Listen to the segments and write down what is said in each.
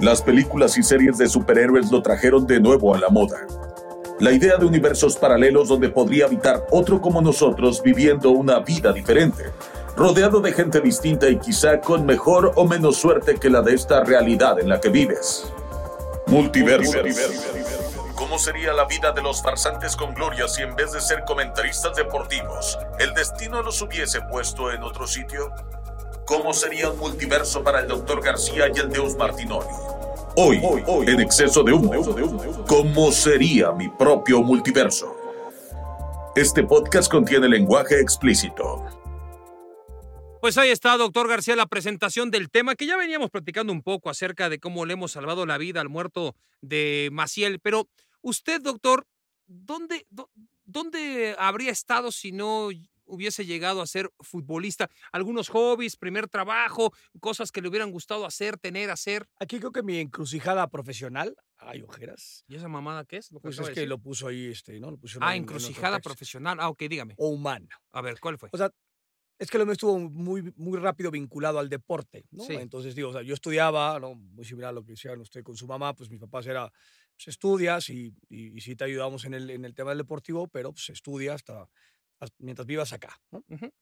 Las películas y series de superhéroes lo trajeron de nuevo a la moda. La idea de universos paralelos donde podría habitar otro como nosotros viviendo una vida diferente, rodeado de gente distinta y quizá con mejor o menos suerte que la de esta realidad en la que vives. Multiverso. ¿Cómo sería la vida de los farsantes con gloria si en vez de ser comentaristas deportivos, el destino los hubiese puesto en otro sitio? ¿Cómo sería un multiverso para el Dr. García y el Deus Martinoli? Hoy, en exceso de humo, ¿cómo sería mi propio multiverso? Este podcast contiene lenguaje explícito. Pues ahí está, doctor García, la presentación del tema que ya veníamos platicando un poco acerca de cómo le hemos salvado la vida al muerto de Maciel. Pero usted, doctor, ¿dónde, dó- dónde habría estado si no hubiese llegado a ser futbolista? ¿Algunos hobbies, primer trabajo, cosas que le hubieran gustado hacer, tener, hacer? Aquí creo que mi encrucijada profesional, hay ojeras, ¿Y esa mamada qué es? Lo que pues es que decir? lo puso ahí, este, ¿no? Lo pusieron Ah, en- en encrucijada texto. profesional. Ah, ok, dígame. O humana. A ver, ¿cuál fue? O sea, es que lo mío estuvo muy, muy rápido vinculado al deporte, ¿no? Sí. Entonces, digo, o sea, yo estudiaba, ¿no? Muy similar a lo que decían usted con su mamá, pues mis papás era, pues estudias y, y, y sí te ayudamos en el, en el tema del deportivo, pero pues estudia hasta- mientras vivas acá, ¿no? Ujú.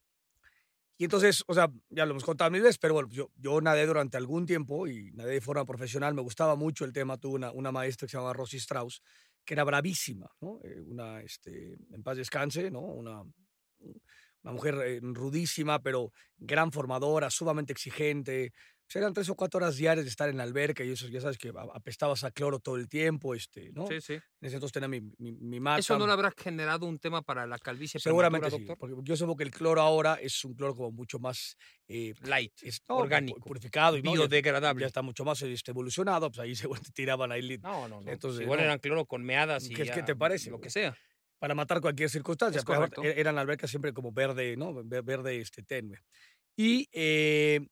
Y entonces, o sea, ya lo hemos contado mil veces, pero bueno, yo, yo nadé durante algún tiempo y nadé de forma profesional, me gustaba mucho el tema, tuve una, una maestra que se llamaba Rosy Strauss, que era bravísima, ¿no? Eh, una, este, en paz descanse, ¿no? Una, una mujer eh, rudísima, pero gran formadora, sumamente exigente. Pues eran tres o cuatro horas diarias de estar en la alberca y eso, ya sabes que apestabas a cloro todo el tiempo, este, ¿no? Sí, sí. En ese entonces tenía mi, mi, mi mata. ¿Eso no le habrá generado un tema para la calvicie Seguramente sí, porque yo supongo que el cloro ahora es un cloro como mucho más eh, Light, es, no, orgánico, purificado y ¿no? ya- biodegradable. Está mucho más este, evolucionado, pues ahí seguro te tiraban ahí No, no, no. Entonces, Igual no. eran cloro con meadas y ¿Qué te parece, Lo que sea. para matar cualquier circunstancia. E- eran albercas siempre como verde, ¿no? Ve- Verde este, tenue. Y eh,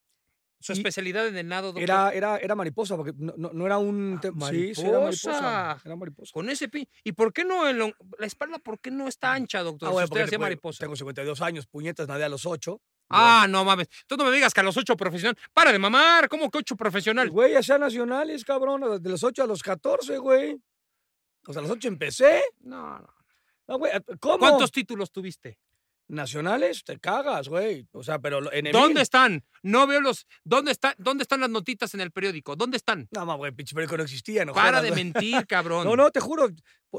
Su especialidad en el nado, doctor. era, era, era mariposa, porque no, no, no era un... te- Sí, sí, era mariposa. mariposa. Era mariposa. Con ese pi. ¿Y por qué no el la espalda, por qué no está ancha, doctor? Ah, si bueno, usted hacía mariposa. Tengo 52 años, puñetas, nadé a los 8. Ah, no mames. Tú no me digas que a los ocho profesional. Para de mamar. ¿Cómo que ocho profesional? Güey, ya sean nacionales, cabrón, de los 8 a los 14, güey. O sea, a los 8 empecé. No, no. No, güey, ¿cómo? ¿Cuántos títulos tuviste? Nacionales? Te cagas, güey. O sea, pero en ¿Dónde están? No veo los. ¿Dónde, está, ¿Dónde están las notitas en el periódico? ¿Dónde están? No, ma, güey, pinche periódico no existía, no Para jodas, de güey. mentir, cabrón. No, no, te juro.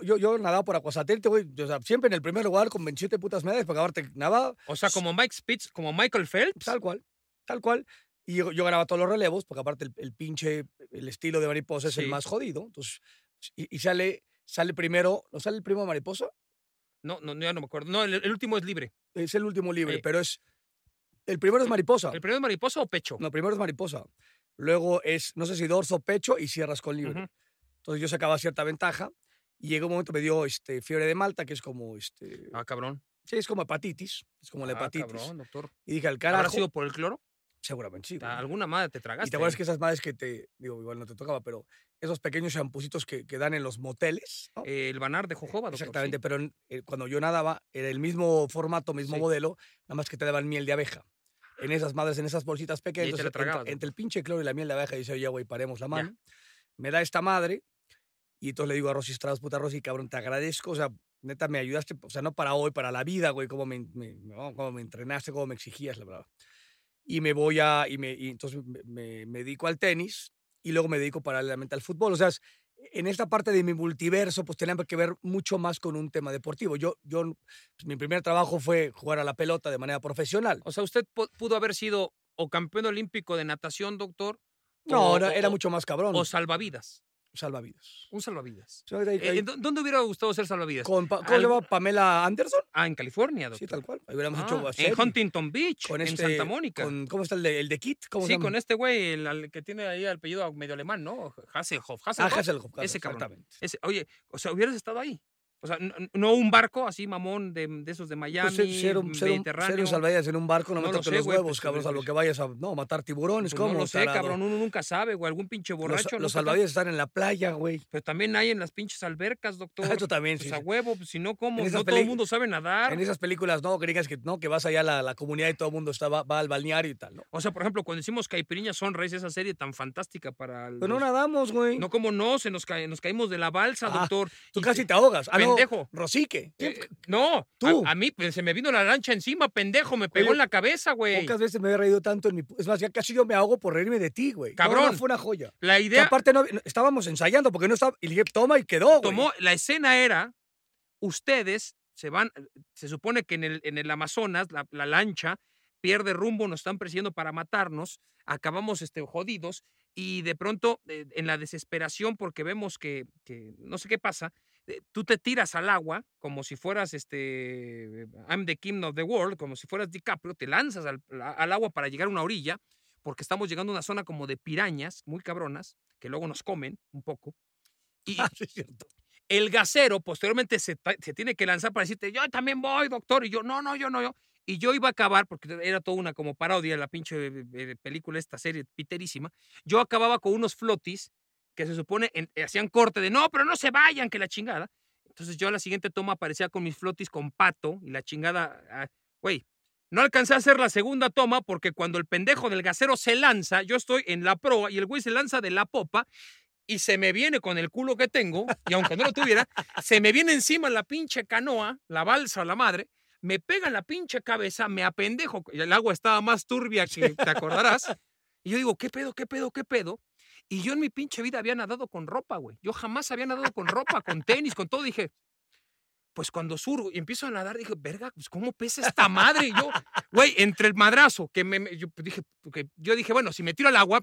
Yo, yo nadaba por Aguasatélite, güey. O sea, siempre en el primer lugar con 27 putas medallas, porque aparte nadaba O sea, como Mike Spitz, como Michael Phelps. tal cual, tal cual. Y yo, yo ganaba todos los relevos, porque aparte el, el pinche, el estilo de mariposa es Sí. el más jodido. Entonces, y, y sale, sale primero, ¿no sale el primo de mariposa? No, no, ya no me acuerdo. No, el, el último es libre. Es el último libre, Eh. pero es, el primero es mariposa. ¿El primero es mariposa o pecho? No, primero es mariposa. Luego es, no sé si dorso, pecho y cierras con libre. Ujú. Entonces yo sacaba cierta ventaja y llegó un momento me dio este, fiebre de Malta, que es como, este, Ah, cabrón. sí, es como hepatitis, es como la Ah, hepatitis. cabrón, doctor. Y dije, al ¿Habrá carajo, sido por el cloro? Seguramente sí. güey. ¿Alguna madre te tragaste? Y te acuerdas que esas madres que te, digo, igual no te tocaba, pero esos pequeños champucitos que, que dan en los moteles, ¿no? Eh, el banar de Jojoba, doctor. Exactamente, sí. pero en- eh, cuando yo nadaba, era el mismo formato, mismo Sí. modelo, nada más que te daban miel de abeja. En esas madres, en esas bolsitas pequeñas. entonces, entre- tragabas, ¿no? entre, el pinche cloro y la miel de abeja, dice, oye, güey, paremos la mano. Me da esta madre, y entonces le digo a Rosy Strauss, puta Rosy, cabrón, te agradezco, o sea, neta, me ayudaste, o sea, no para hoy, para la vida, güey, cómo me, me- no, cómo me entrenaste, cómo me exigías, la verdad. Y me voy a, y, me, y entonces me, me- me dedico al tenis, y luego me dedico paralelamente al fútbol, o sea, en esta parte de mi multiverso, pues tenía que ver mucho más con un tema deportivo. Yo, yo pues, mi primer trabajo fue jugar a la pelota de manera profesional. O sea, usted pu- pudo haber sido o campeón olímpico de natación, doctor. No, o- era, era mucho más cabrón. O salvavidas. Salvavidas. Un salvavidas. O sea, ahí- Eh, ahí- ¿en dó- ¿Dónde hubiera gustado ser salvavidas? con Pa- ¿Cómo se llama? Pamela Anderson. Ah, en California, doctor. Sí, tal cual. Ahí hubiéramos Ah, hecho en. Huntington Beach, con en este, Santa Mónica. con- ¿Cómo está el de, el de Kit? ¿Cómo se sí, con este güey, el, al que tiene ahí el apellido medio alemán, ¿no? Hasselhoff. Ah, Hasselhoff. Hasselhoff, claro, Ese cabrón. Ese- oye, o sea, hubieras estado ahí. O sea, no, no un barco así, mamón, de, de esos de Miami, Pues ser, un, Mediterráneo. ser un salvavidas en un barco, no, No lo los huevos, pues, cabrón, pues, a lo que vayas a no, matar tiburones, Pues ¿cómo? no lo sé, tarado? cabrón, uno nunca sabe, güey, algún pinche Los, borracho. los salvavidas están en la playa, güey. Pero también hay en las pinches albercas, doctor. Eso también, Pues sí. a huevo, pues, si no, ¿cómo? No todo el mundo sabe nadar. En esas películas, no, que digas que no, que vas allá a la, la comunidad y todo el mundo está, va, va al balneario y tal, ¿no? O sea, por ejemplo, cuando hicimos Caipiriña Sunrise, esa serie tan fantástica para. Pero no los- nadamos, güey. No, como no, se nos, ca- nos caímos de la balsa, Ah, doctor. Tú casi te ahogas. Ah, pendejo. Rosique. Eh, no, Tú. A, a mí pues, se me vino la lancha encima, pendejo, me pegó Oye, en la cabeza, güey. Pocas veces me había reído tanto en mi... Es más, ya casi yo me ahogo por reírme de ti, güey. No, no, Cabrón. fue una joya. La Que idea aparte no, estábamos ensayando porque no estaba... Y le dije, toma y quedó, güey. tomó, la escena era, ustedes se van, se supone que en el, en el Amazonas, la, la lancha pierde rumbo, nos están persiguiendo para matarnos, acabamos este, jodidos y de pronto eh, en la desesperación porque vemos que, que no sé qué pasa, eh, tú te tiras al agua como si fueras este I'm the king of the world, como si fueras DiCaprio, te lanzas al, al agua para llegar a una orilla porque estamos llegando a una zona como de pirañas muy cabronas que luego nos comen un poco. Y, Ah, sí, es cierto. el gasero posteriormente se, se tiene que lanzar para decirte, yo también voy, doctor. Y yo, no, no, yo no, yo. Y yo iba a acabar, porque era toda una como parodia la pinche eh, eh, película, esta serie piterísima. Yo acababa con unos flotis que se supone eh, hacían corte de, no, pero no se vayan, que la chingada. Entonces yo a la siguiente toma aparecía con mis flotis con pato y la chingada, ah, güey. no alcancé a hacer la segunda toma porque cuando el pendejo del gasero se lanza, yo estoy en la proa y el güey se lanza de la popa y se me viene con el culo que tengo, y aunque no lo tuviera, se me viene encima la pinche canoa, la balsa la madre, me pega en la pinche cabeza, me apendejo, el agua estaba más turbia que te acordarás, y yo digo, ¿qué pedo, qué pedo, qué pedo? Y yo en mi pinche vida había nadado con ropa, güey. Yo jamás había nadado con ropa, con tenis, con todo. Dije, pues cuando surgo y empiezo a nadar, dije, verga, pues ¿cómo pesa esta madre? Y yo, güey, entre el madrazo, que me, yo dije, que yo dije, bueno, si me tiro al agua,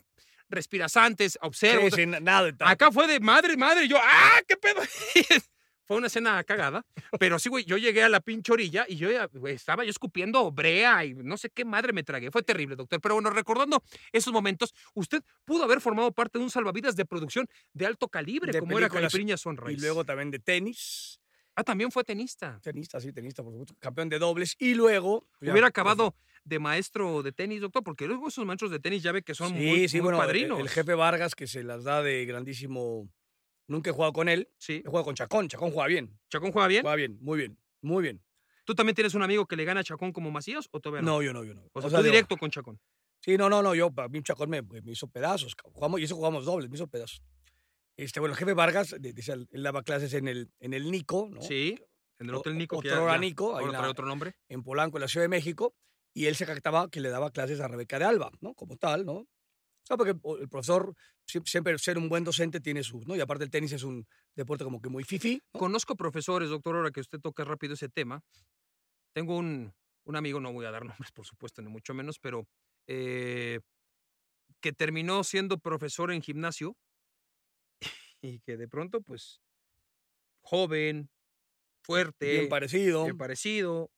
respiras antes, observo. Sí, sí, na- nada. Acá fue de madre, madre. y Yo, ¡ah, qué pedo! fue una escena cagada. Pero sí, güey, yo llegué a la pinche orilla y yo ya, güey, estaba yo escupiendo brea y no sé qué madre me tragué. Fue terrible, doctor. Pero bueno, recordando esos momentos, usted pudo haber formado parte de un salvavidas de producción de alto calibre, De como era Calipriña Sunrise. Y luego también de tenis. Ah, también fue tenista. Tenista, sí, tenista, por supuesto. Campeón de dobles. Y luego. pues, ya, Hubiera acabado de maestro de tenis, doctor, porque luego esos maestros de tenis ya ve que son sí, muy, sí, muy bueno, el- padrinos. El, jefe Vargas, que se las da de grandísimo. Nunca he jugado con él. Sí. He jugado con Chacón. Chacón juega bien. ¿Chacón juega bien? Juega bien, muy bien, muy bien. ¿Tú también tienes un amigo que le gana a Chacón como Macías o todavía no? No, yo no, yo no. O sea, sea, tú digo, directo con Chacón. Sí, no, no, no. Yo, a mí Chacón me, me hizo pedazos. Jugamos, y eso jugamos dobles, me hizo pedazos. Este, bueno, el jefe Vargas, él daba clases en el, en el Nico, ¿no? Sí, en el O- Hotel Nico. otro hora Nico, ahora trae otro nombre. en Polanco, en la Ciudad de México, y él se jactaba que le daba clases a Rebeca de Alba, ¿no? Como tal, ¿no? O sea, porque el profesor, sie- siempre ser un buen docente tiene su, ¿no? Y aparte el tenis es un deporte como que muy fifi, ¿no? Conozco profesores, doctor, ahora que usted toca rápido ese tema. Tengo un, un amigo, no voy a dar nombres, por supuesto, ni mucho menos, pero eh, que terminó siendo profesor en gimnasio y que de pronto, pues, joven, fuerte, bien parecido. bien parecido,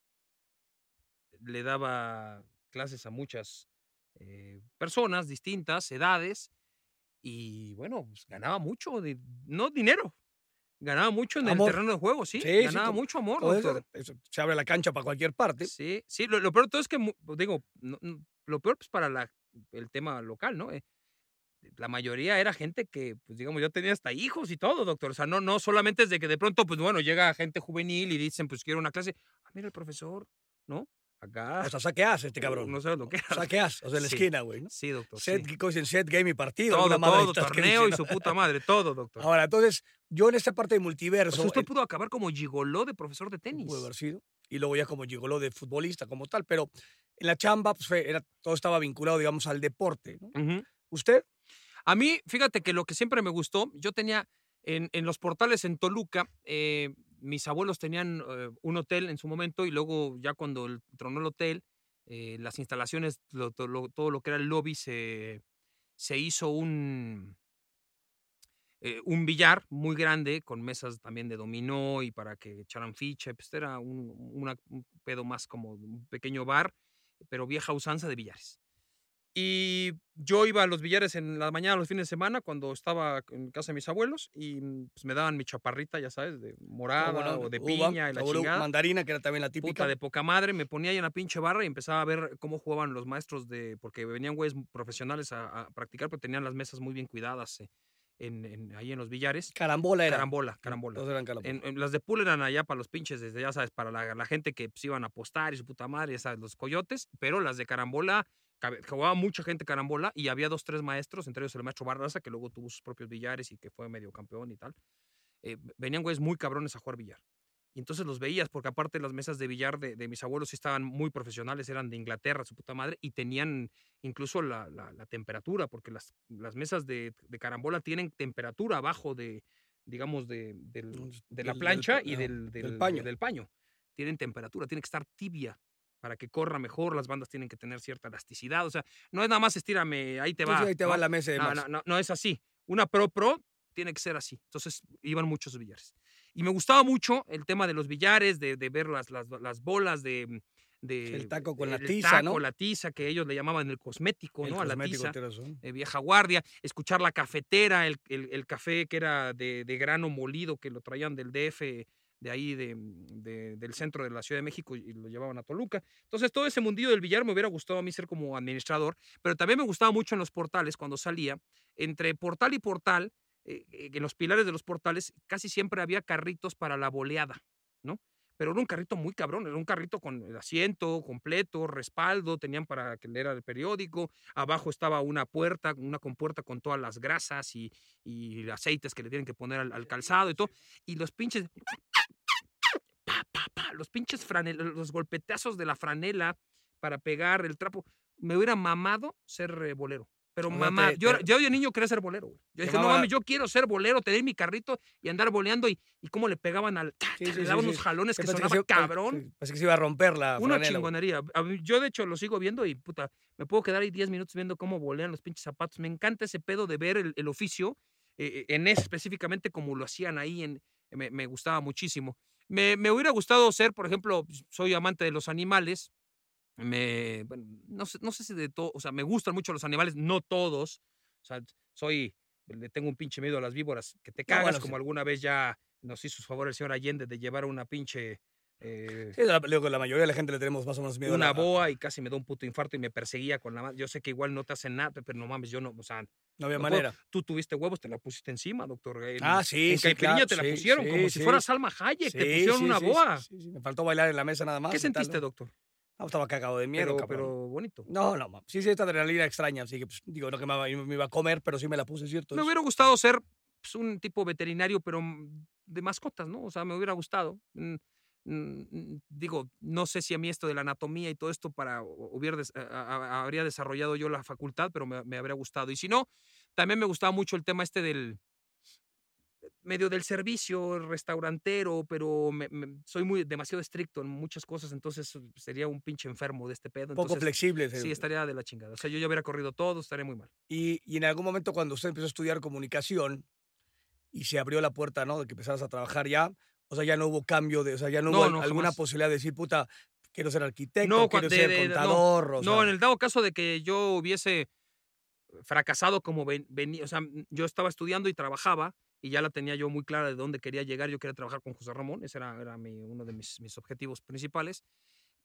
le daba clases a muchas eh, personas distintas, edades, y bueno, pues, ganaba mucho, de- no dinero, ganaba mucho en Amor. el terreno de juego, sí, ganaba mucho amor, eso- eso, se abre la cancha para cualquier parte. Sí, sí, lo, lo peor de todo es que, mu- digo, no- no, lo peor pues para la, el tema local, ¿no? Eh, la mayoría era gente que, pues digamos, ya tenía hasta hijos y todo, doctor. O sea, no, no solamente es de que de pronto, pues bueno, llega gente juvenil y dicen, pues quiero una clase. Ah, mira el profesor, ¿no? Acá. O sea, saqueas este cabrón. No sabes lo que era. Saqueas, o sea, en la Sí. esquina, güey, ¿no? Sí, doctor. Set, sí. ¿qué dicen? Set, game y partido. Todo, todo, torneo y su puta madre, todo, doctor. Ahora, entonces, yo en esta parte de O multiverso. sea, usted eh, pudo acabar como gigoló de profesor de tenis. Pudo haber sido. Y luego ya como gigoló de futbolista como tal. Pero en la chamba, pues era, todo estaba vinculado, digamos, al deporte. ¿Usted? A mí, fíjate que lo que siempre me gustó, yo tenía en, en los portales en Toluca, eh, mis abuelos tenían eh, un hotel en su momento y luego ya cuando el- tronó el hotel, eh, las instalaciones, lo- to- lo- todo lo que era el lobby, se, se hizo un, eh, un billar muy grande con mesas también de dominó y para que echaran ficha. Pues era un, una- un pedo más como un pequeño bar, pero vieja usanza de billares. Y yo iba a los billares en la mañana, los fines de semana, cuando estaba en casa de mis abuelos, y mm, pues, me daban mi chaparrita, ya sabes, de morada o de uva, piña y la chingada. mandarina, que era también la típica. Puta de poca madre, me ponía ahí en la pinche barra y empezaba a ver cómo jugaban los maestros de. Porque venían güeyes profesionales a, a practicar, pero tenían las mesas muy bien cuidadas eh, en, en- ahí en los billares. Carambola era. Carambola, carambola. Todos eran carambola. En- las de pool eran allá para los pinches, desde ya sabes, para la, la gente que pues, iban a apostar y su puta madre, ya sabes, los coyotes, pero las de carambola, jugaba mucha gente carambola y había dos, tres maestros, entre ellos el maestro Barraza, que luego tuvo sus propios billares y que fue medio campeón y tal. Eh, venían güeyes muy cabrones a jugar billar. Y entonces los veías, porque aparte las mesas de billar de, de mis abuelos sí estaban muy profesionales, eran de Inglaterra, su puta madre, y tenían incluso la, la- la temperatura, porque las, las mesas de, de carambola tienen temperatura abajo de, digamos, de, del- Mm, de la del plancha y del del- paño. del paño. Tienen temperatura, tiene que estar tibia para que corra mejor, las bandas tienen que tener cierta elasticidad, o sea, no es nada más estírame, ahí te va. sí, ahí te ¿no? va la mesa de No, más. no, no, no es así. Una Pro Pro tiene que ser así. Entonces iban muchos billares. Y me gustaba mucho el tema de los billares, de, de ver las, las, las bolas de, de- El taco con la el tiza, taco, ¿no? la tiza, que ellos le llamaban el cosmético, El ¿no? A la cosmético, tiza eh, vieja guardia, escuchar la cafetera, el, el- el café que era de, de grano molido, que lo traían del DF, de ahí, de, de- del centro de la Ciudad de México y lo llevaban a Toluca. Entonces, todo ese mundillo del billar me hubiera gustado a mí ser como administrador, pero también me gustaba mucho en los portales, cuando salía, entre portal y portal, eh, eh, en los pilares de los portales, casi siempre había carritos para la boleada, ¿no? Pero era un carrito muy cabrón, era un carrito con el asiento completo, respaldo, tenían para que leer el periódico, abajo estaba una puerta, una compuerta con todas las grasas y, y aceites que le tienen que poner al, al calzado y todo, y los pinches, los pinches franel, los golpetazos de la franela para pegar el trapo, me hubiera mamado ser eh, bolero. Pero mamá, te- yo, te- yo de niño quería ser bolero, güey. Yo dije, no mames, yo quiero ser bolero, tener mi carrito y andar boleando y, y cómo le pegaban al... Sí, le sí, daban sí. unos jalones que Pensé sonaba se- pe- cabrón. pe- Pensé que se iba a romper la Una franela, chingonería. Yo, de hecho, lo sigo viendo y, puta, me puedo quedar ahí 10 minutos viendo cómo bolean los pinches zapatos. Me encanta ese pedo de ver el, el oficio, eh, en ese específicamente, como lo hacían ahí, en, me, me gustaba muchísimo. Me, me hubiera gustado ser, por ejemplo, soy amante de los animales. Me, bueno, no, sé, no sé si de todo, o sea, me gustan mucho los animales, no todos. O sea, soy, le tengo un pinche miedo a las víboras que te No, cagas, bueno, como sí. alguna vez ya nos hizo su favor el señor Allende de llevar una pinche. Eh, Sí, la, mayoría de la gente le tenemos más o menos miedo a una la- boa y casi me da un puto infarto y me perseguía con la mano. Yo sé que igual no te hacen nada, pero no mames, yo no, o sea, No había no puedo- manera. tú tuviste huevos, te la pusiste encima, doctor. Ah, sí, en sí, claro, te la pusieron, sí, como si fuera Salma Hayek, te pusieron una boa. sí, sí, Me faltó bailar en la mesa nada más. ¿Qué tal, sentiste, ¿no? doctor? No, estaba cagado de miedo, Pero, bonito. No, no, sí, sí, esta adrenalina extraña, así que, pues, digo, no que me, iba- me iba a comer, pero sí me la puse, ¿cierto? Me hubiera gustado ser pues, un tipo veterinario, pero mm, de mascotas, ¿no? O sea, me hubiera gustado. Digo, no sé si a mí esto de la anatomía y todo esto para hu- hubiera habría desarrollado yo la facultad, pero me, me habría gustado. Y si no, también me gustaba mucho el tema este del medio del servicio restaurantero, pero me- me- soy muy demasiado estricto en muchas cosas, entonces sería un pinche enfermo de este pedo. poco flexible. Sí, estaría de la chingada. O sea, yo ya hubiera corrido todo, estaría muy mal. Y, y en algún momento cuando usted empezó a estudiar comunicación y se abrió la puerta, ¿no? De que empezaras a trabajar ya, o sea, ya no hubo cambio de, o sea, ya no, No, hubo no, alguna jamás. posibilidad de decir, puta, quiero ser arquitecto, No, quiero de- ser de- no, contador, o No, sea, en el dado caso de que yo hubiese fracasado como venía, o sea, mm, yo estaba estudiando y trabajaba y ya la tenía yo muy clara de dónde quería llegar. Yo quería trabajar con José Ramón, ese era, era mi- uno de mis, mis objetivos principales.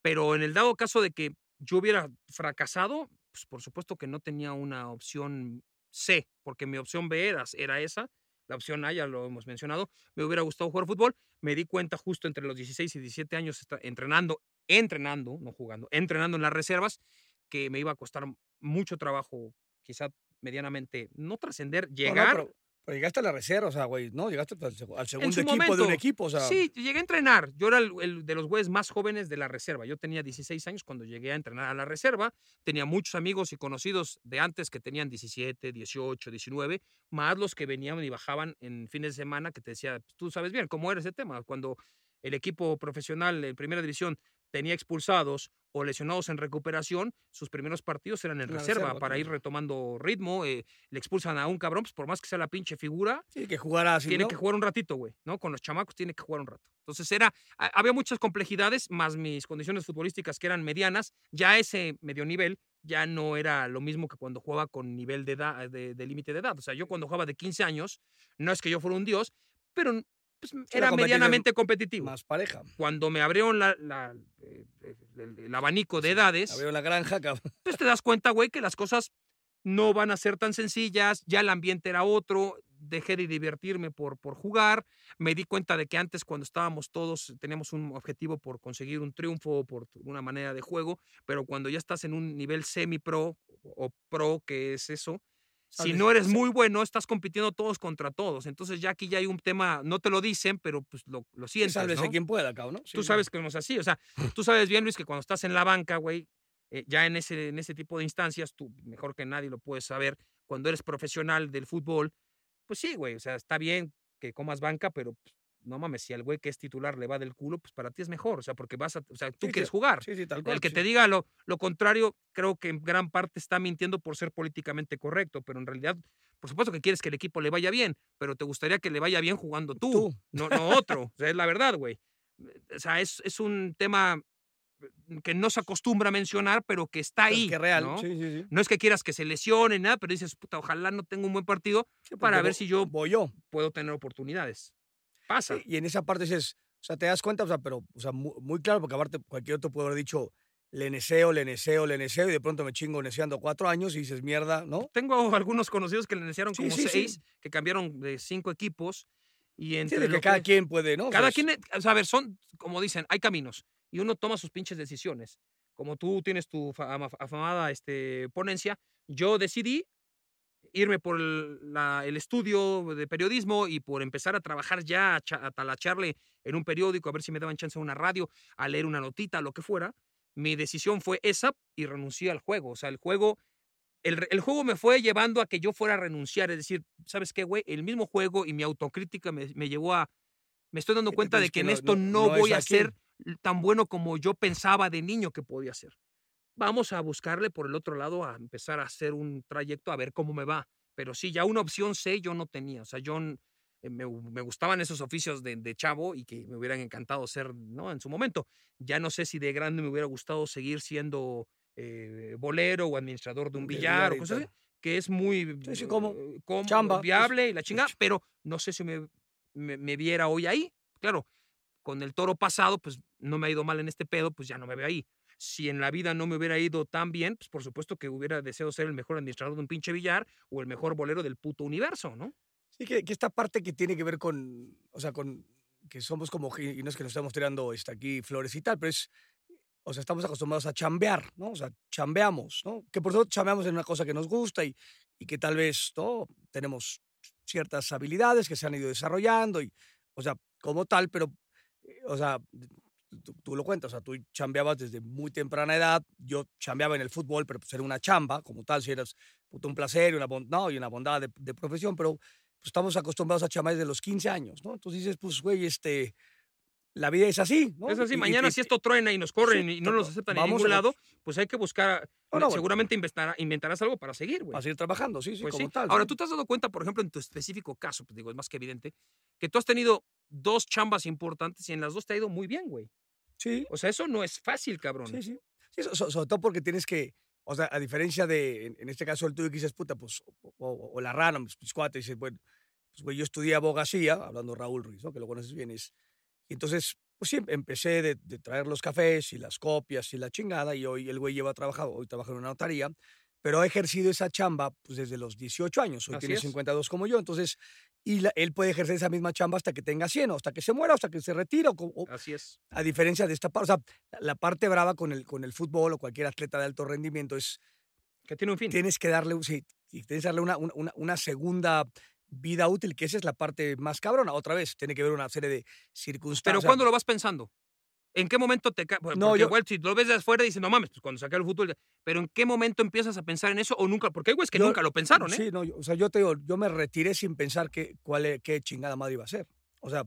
Pero en el dado caso de que yo hubiera fracasado, pues por supuesto que no tenía una opción C, porque mi opción B era, era esa. La opción A ya lo hemos mencionado. Me hubiera gustado jugar fútbol. Me di cuenta justo entre los 16 y 17 años entrenando, entrenando, no jugando, entrenando en las reservas, que me iba a costar mucho trabajo, quizá medianamente, no trascender, no, no, llegar. Pero, pero llegaste a la reserva, o sea, güey, ¿no? Llegaste al, seg- al segundo equipo de un equipo, o sea. Sí, llegué a entrenar. Yo era el, el de los güeyes más jóvenes de la reserva. Yo tenía 16 años cuando llegué a entrenar a la reserva. Tenía muchos amigos y conocidos de antes que tenían 17, 18, 19, más los que venían y bajaban en fines de semana que te decía, "Pues, tú sabes bien cómo era ese tema. Cuando el equipo profesional en primera división tenía expulsados o lesionados en recuperación, sus primeros partidos eran en la reserva, reserva, para ir retomando ritmo. eh, le expulsan a un cabrón, pues por más que sea la pinche figura, Sí, que jugara así, tiene ¿no? que jugar un ratito, güey, ¿no? Con los chamacos tiene que jugar un rato. Entonces era, ha- había muchas complejidades, más mis condiciones futbolísticas que eran medianas, ya ese medio nivel ya no era lo mismo que cuando jugaba con nivel de edad, de de límite de edad. O sea, yo cuando jugaba de 15 años, no es que yo fuera un dios, pero pues, era medianamente competitivo. Más pareja. Cuando me abrieron la, la, eh, eh, el, el abanico de edades, Abrió la granja, cabrón. pues te das cuenta, güey, que las cosas no van a ser tan sencillas, ya el ambiente era otro, dejé de divertirme por, por jugar, me di cuenta de que antes cuando estábamos todos teníamos un objetivo por conseguir un triunfo, por una manera de juego, pero cuando ya estás en un nivel semi-pro o pro, que es eso, si no eres muy bueno, estás compitiendo todos contra todos. Entonces ya aquí ya hay un tema, no te lo dicen, pero pues lo, lo sientes, ¿no? quien pueda, cabrón, ¿no? Tú sabes que no es así. O sea, tú sabes bien, Luis, que cuando estás en la banca, güey, eh, ya en ese, en ese tipo de instancias, tú mejor que nadie lo puedes saber. Cuando eres profesional del fútbol, pues sí, güey. O sea, está bien que comas banca, pero pues, no mames, si al güey que es titular le va del culo, pues para ti es mejor. O sea, porque vas a. O sea, tú Sí, quieres sí, jugar. Sí, sí, tal cual. El que te diga lo, lo contrario, creo que en gran parte está mintiendo por ser políticamente correcto, pero en realidad, por supuesto que quieres que el equipo le vaya bien, pero te gustaría que le vaya bien jugando tú, Tú. No, no otro. O sea, es la verdad, güey. O sea, es, es un tema que no se acostumbra a mencionar, pero que está Es ahí. que real. ¿no? Sí, sí, sí. No es que quieras que se lesione, nada, pero dices, puta, ojalá no tenga un buen partido Sí, para ver si yo Voy yo. puedo tener oportunidades. Pasa. Sí, y en esa parte dices, o sea, te das cuenta, o sea, pero, o sea, mu- muy, claro, porque aparte cualquier otro puede haber dicho, le neseo, le neseo, le neseo, y de pronto me chingo neceando cuatro años y dices, mierda, ¿no? Tengo algunos conocidos que le iniciaron Sí, como sí, sí. seis, que cambiaron de cinco equipos. Y Sí, entre de que cada quien puede, ¿no? O sea, Cada quien, o sea, a ver, son, como dicen, hay caminos y uno toma sus pinches decisiones. Como tú tienes tu fa- ama- afamada este, ponencia, yo decidí irme por el, la- el estudio de periodismo y por empezar a trabajar ya, a, cha- a talacharle en un periódico, a ver si me daban chance a una radio, a leer una notita, lo que fuera. Mi decisión fue esa y renuncié al juego. O sea, el juego, el, el juego me fue llevando a que yo fuera a renunciar. Es decir, ¿sabes qué, güey? El mismo juego y mi autocrítica me, me llevó a... Me estoy dando cuenta de que que en no- esto no- no, voy a ser tan bueno como yo pensaba de niño que podía ser. Vamos a buscarle por el otro lado a empezar a hacer un trayecto a ver cómo me va. Pero sí, ya una opción C yo no tenía. O sea, yo eh, me, gu- me gustaban esos oficios de, de chavo y que me hubieran encantado ser, ¿no? En su momento. Ya no sé si de grande me hubiera gustado seguir siendo eh, bolero o administrador de un billar billar o cosas así, que es muy Sí, sí, como eh, cómodo, chamba, pues, viable y la chingada, ch- pero no sé si me, me, me viera hoy ahí. Claro, con el toro pasado, pues no me ha ido mal en este pedo, pues ya no me veo ahí. Si en la vida no me hubiera ido tan bien, pues por supuesto que hubiera deseado ser el mejor administrador de un pinche billar o el mejor bolero del puto universo, ¿no? Sí, que, esta parte que tiene que ver con, o sea, con que somos como, y no es que nos estamos tirando este, aquí flores y tal, pero es, o sea, estamos acostumbrados a chambear, ¿no? O sea, chambeamos, ¿no? Que por supuesto chambeamos en una cosa que nos gusta y, y que tal vez, ¿no? Tenemos ciertas habilidades que se han ido desarrollando y, o sea, como tal, pero, eh, o sea, tú, tú lo cuentas, o sea, tú chambeabas desde muy temprana edad, yo chambeaba en el fútbol, pero pues era una chamba, como tal, si eras puto, un placer y una, bon- no, y una bondad de, de profesión, pero pues, estamos acostumbrados a chambear desde los 15 años, ¿no? Entonces dices, pues, güey, este, la vida es así, ¿no? Es así, Y- mañana y- si esto truena y nos corren y no nos aceptan en ningún a- lado, pues hay que buscar, No, no, bueno. seguramente inventará- inventarás algo para seguir, güey. Vas a ir trabajando, sí, sí, Pues como sí. tal. Ahora, sí. tú te has dado cuenta, por ejemplo, en tu específico caso, pues digo, es más que evidente, que tú has tenido dos chambas importantes y en las dos te ha ido muy bien, güey. Sí, O sea, eso no es fácil, cabrón. sí, sí. Sí, so- so- sobre todo porque tienes que, o sea, a diferencia de, en, en este caso el tuyo que dices, puta, pues, o, o- o la rana, mis, mis cuates, dices, bueno, pues, güey, yo estudié abogacía, hablando Raúl Ruiz, ¿no? Que lo conoces bien, es, entonces, pues sí, empecé de, de traer los cafés y las copias y la chingada, y hoy el güey lleva trabajado, hoy trabaja en una notaría, pero ha ejercido esa chamba, pues, desde los 18 años, hoy Así tiene es. 52 como yo, entonces, y la- él puede ejercer esa misma chamba hasta que tenga 100, o hasta que se muera, o hasta que se retire, o, o- Así es. a diferencia de esta parte, o sea, la- parte brava con el, con el fútbol o cualquier atleta de alto rendimiento es, Que tiene un fin. tienes que darle, sí, tienes que darle una- una- una segunda vida útil, que esa es la parte más cabrona. Otra vez, tiene que ver una serie de circunstancias. Pero ¿cuándo lo vas pensando? ¿En qué momento te cae? No, yo- igual si lo ves de afuera dices, no mames, pues cuando saqué el fútbol. Pero ¿en qué momento empiezas a pensar en eso o nunca? Porque hay güeyes que Yo- nunca lo pensaron, ¿eh? Sí, no, yo- o sea, yo te digo, yo me retiré sin pensar que, cuál, e- qué chingada madre iba a ser. O sea,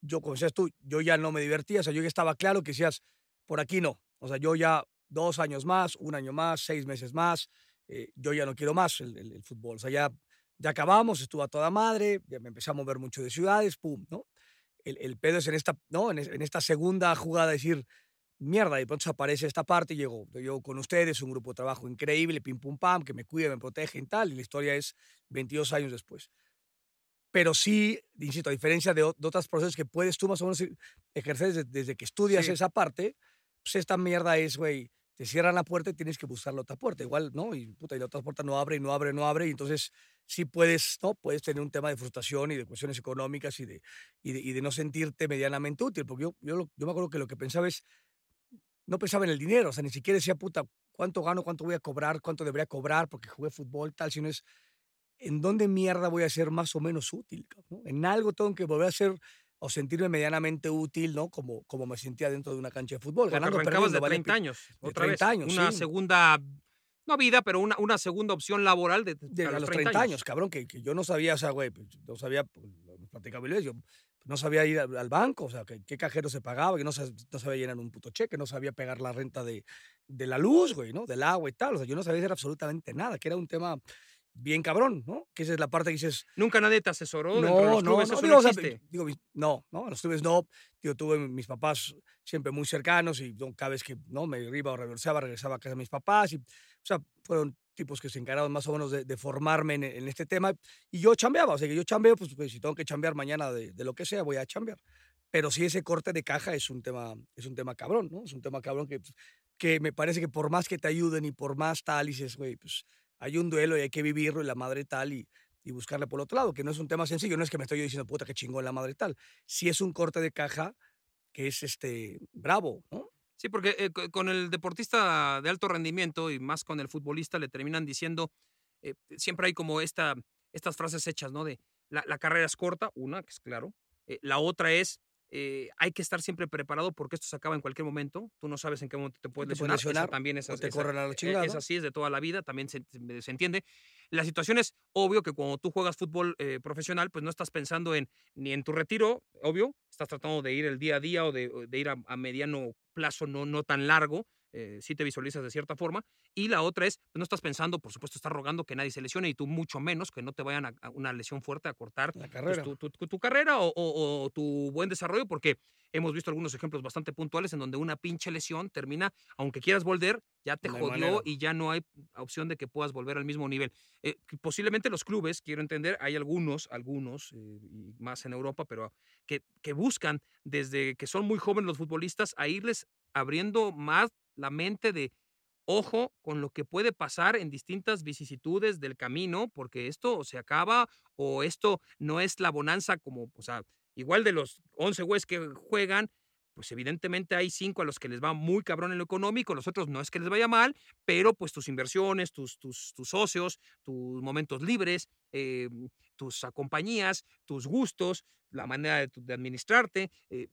yo, como decías tú, yo ya no me divertía, o sea, yo ya estaba claro que decías, por aquí no. O sea, yo ya dos años más, un año más, seis meses más, eh, yo ya no quiero más el, el, fútbol. O sea, ya, ya acabamos, estuvo a toda madre, ya me empecé a mover mucho de ciudades, pum, ¿no? El, el pedo es en esta, ¿no? En, en esta segunda jugada decir, mierda, y pronto aparece esta parte y llego, yo con ustedes, un grupo de trabajo increíble, pim pum pam, que me cuida, me protege y tal, y la historia es 22 años después. Pero sí, insisto, a diferencia de, otros procesos que puedes tú más o menos ejercer desde, que estudias esa parte, pues esta mierda es, güey, te cierran la puerta y tienes que buscar la otra puerta. Igual, ¿no? Y puta, y la otra puerta no abre y no abre, no abre. Y entonces sí puedes, ¿no? Puedes tener un tema de frustración y de cuestiones económicas y de, y de, no sentirte medianamente útil. Porque yo, yo, yo me acuerdo que lo que pensaba es, no pensaba en el dinero, o sea, ni siquiera decía, puta, ¿cuánto gano? ¿Cuánto voy a cobrar? ¿Cuánto debería cobrar? Porque jugué fútbol, tal, sino es, ¿en dónde mierda voy a ser más o menos útil? ¿no? En algo tengo que volver a ser o sentirme medianamente útil, ¿no? Como, como me sentía dentro de una cancha de fútbol. ganando, arrancabas de 30 años, otra 30 vez. años, Una segunda, no vida, pero una, una segunda opción laboral de, de a los 30, años. cabrón, que, que, yo no sabía, o sea, güey, pues, no sabía, pues, platicaba yo no sabía ir al, banco, o sea, qué, cajero se pagaba, que no, no, sabía llenar un puto cheque, no sabía pegar la renta de, de la luz, güey, ¿no? Del agua y tal. O sea, yo no sabía hacer absolutamente nada, que era un tema bien cabrón, ¿no? Que esa es la parte que dices. Nunca nadie te asesoró. No, de los no, clubes, no, digo, no, digo, no, no, los clubes no. Digo, tuve mis papás siempre muy cercanos y cada vez que no me iba o regresaba, regresaba a casa de mis papás. Y, o sea, fueron tipos que se encargaron más o menos de, formarme en, este tema. Y yo chambeaba, o sea, que yo chambeo, pues, pues si tengo que chambear mañana de, de, lo que sea, voy a chambear. Pero sí ese corte de caja es un tema, es un tema cabrón, ¿no? Es un tema cabrón que, pues, que me parece que por más que te ayuden y por más tal, dices, güey, pues hay un duelo y hay que vivirlo y la madre tal y, y buscarle por otro lado, que no es un tema sencillo, no es que me estoy diciendo, puta, que chingón la madre tal. Sí es un corte de caja que es este bravo, ¿no? Sí, porque eh, con el deportista de alto rendimiento y más con el futbolista le terminan diciendo, eh, siempre hay como esta, estas frases hechas, ¿no? De la, carrera es corta, una, que es claro. Eh, la otra es, hay que estar siempre preparado porque esto se acaba en cualquier momento. Tú no sabes en qué momento te puedes lesionar. también es, o te corren a la e, chingada. Es así, es de toda la vida, también se, se entiende. La situación es obvio que cuando tú juegas fútbol profesional, pues no estás pensando en ni en tu retiro, obvio, estás tratando de ir el día a día o de, ir a, mediano plazo no, no tan largo, eh, si te visualizas de cierta forma. Y la otra es, pues, no estás pensando, por supuesto, estás rogando que nadie se lesione y tú mucho menos, que no te vayan a, una lesión fuerte a cortar la pues, tu, tu, carrera o, tu buen desarrollo, porque hemos visto algunos ejemplos bastante puntuales en donde una pinche lesión termina, aunque quieras volver, ya te jodió y ya no hay opción de que puedas volver al mismo nivel. Eh, posiblemente los clubes, quiero entender, hay algunos, algunos, eh, y más en Europa, pero que, que buscan desde que son muy jóvenes los futbolistas a irles abriendo más la mente de ojo con lo que puede pasar en distintas vicisitudes del camino, porque esto se acaba o esto no es la bonanza como, o sea, igual de los 11 güeyes que juegan, pues evidentemente hay cinco a los que les va muy cabrón en lo económico, los otros no es que les vaya mal, pero pues tus inversiones, tus, tus, tus socios, tus momentos libres, eh, tus compañías, tus gustos, la manera de, administrarte, eh,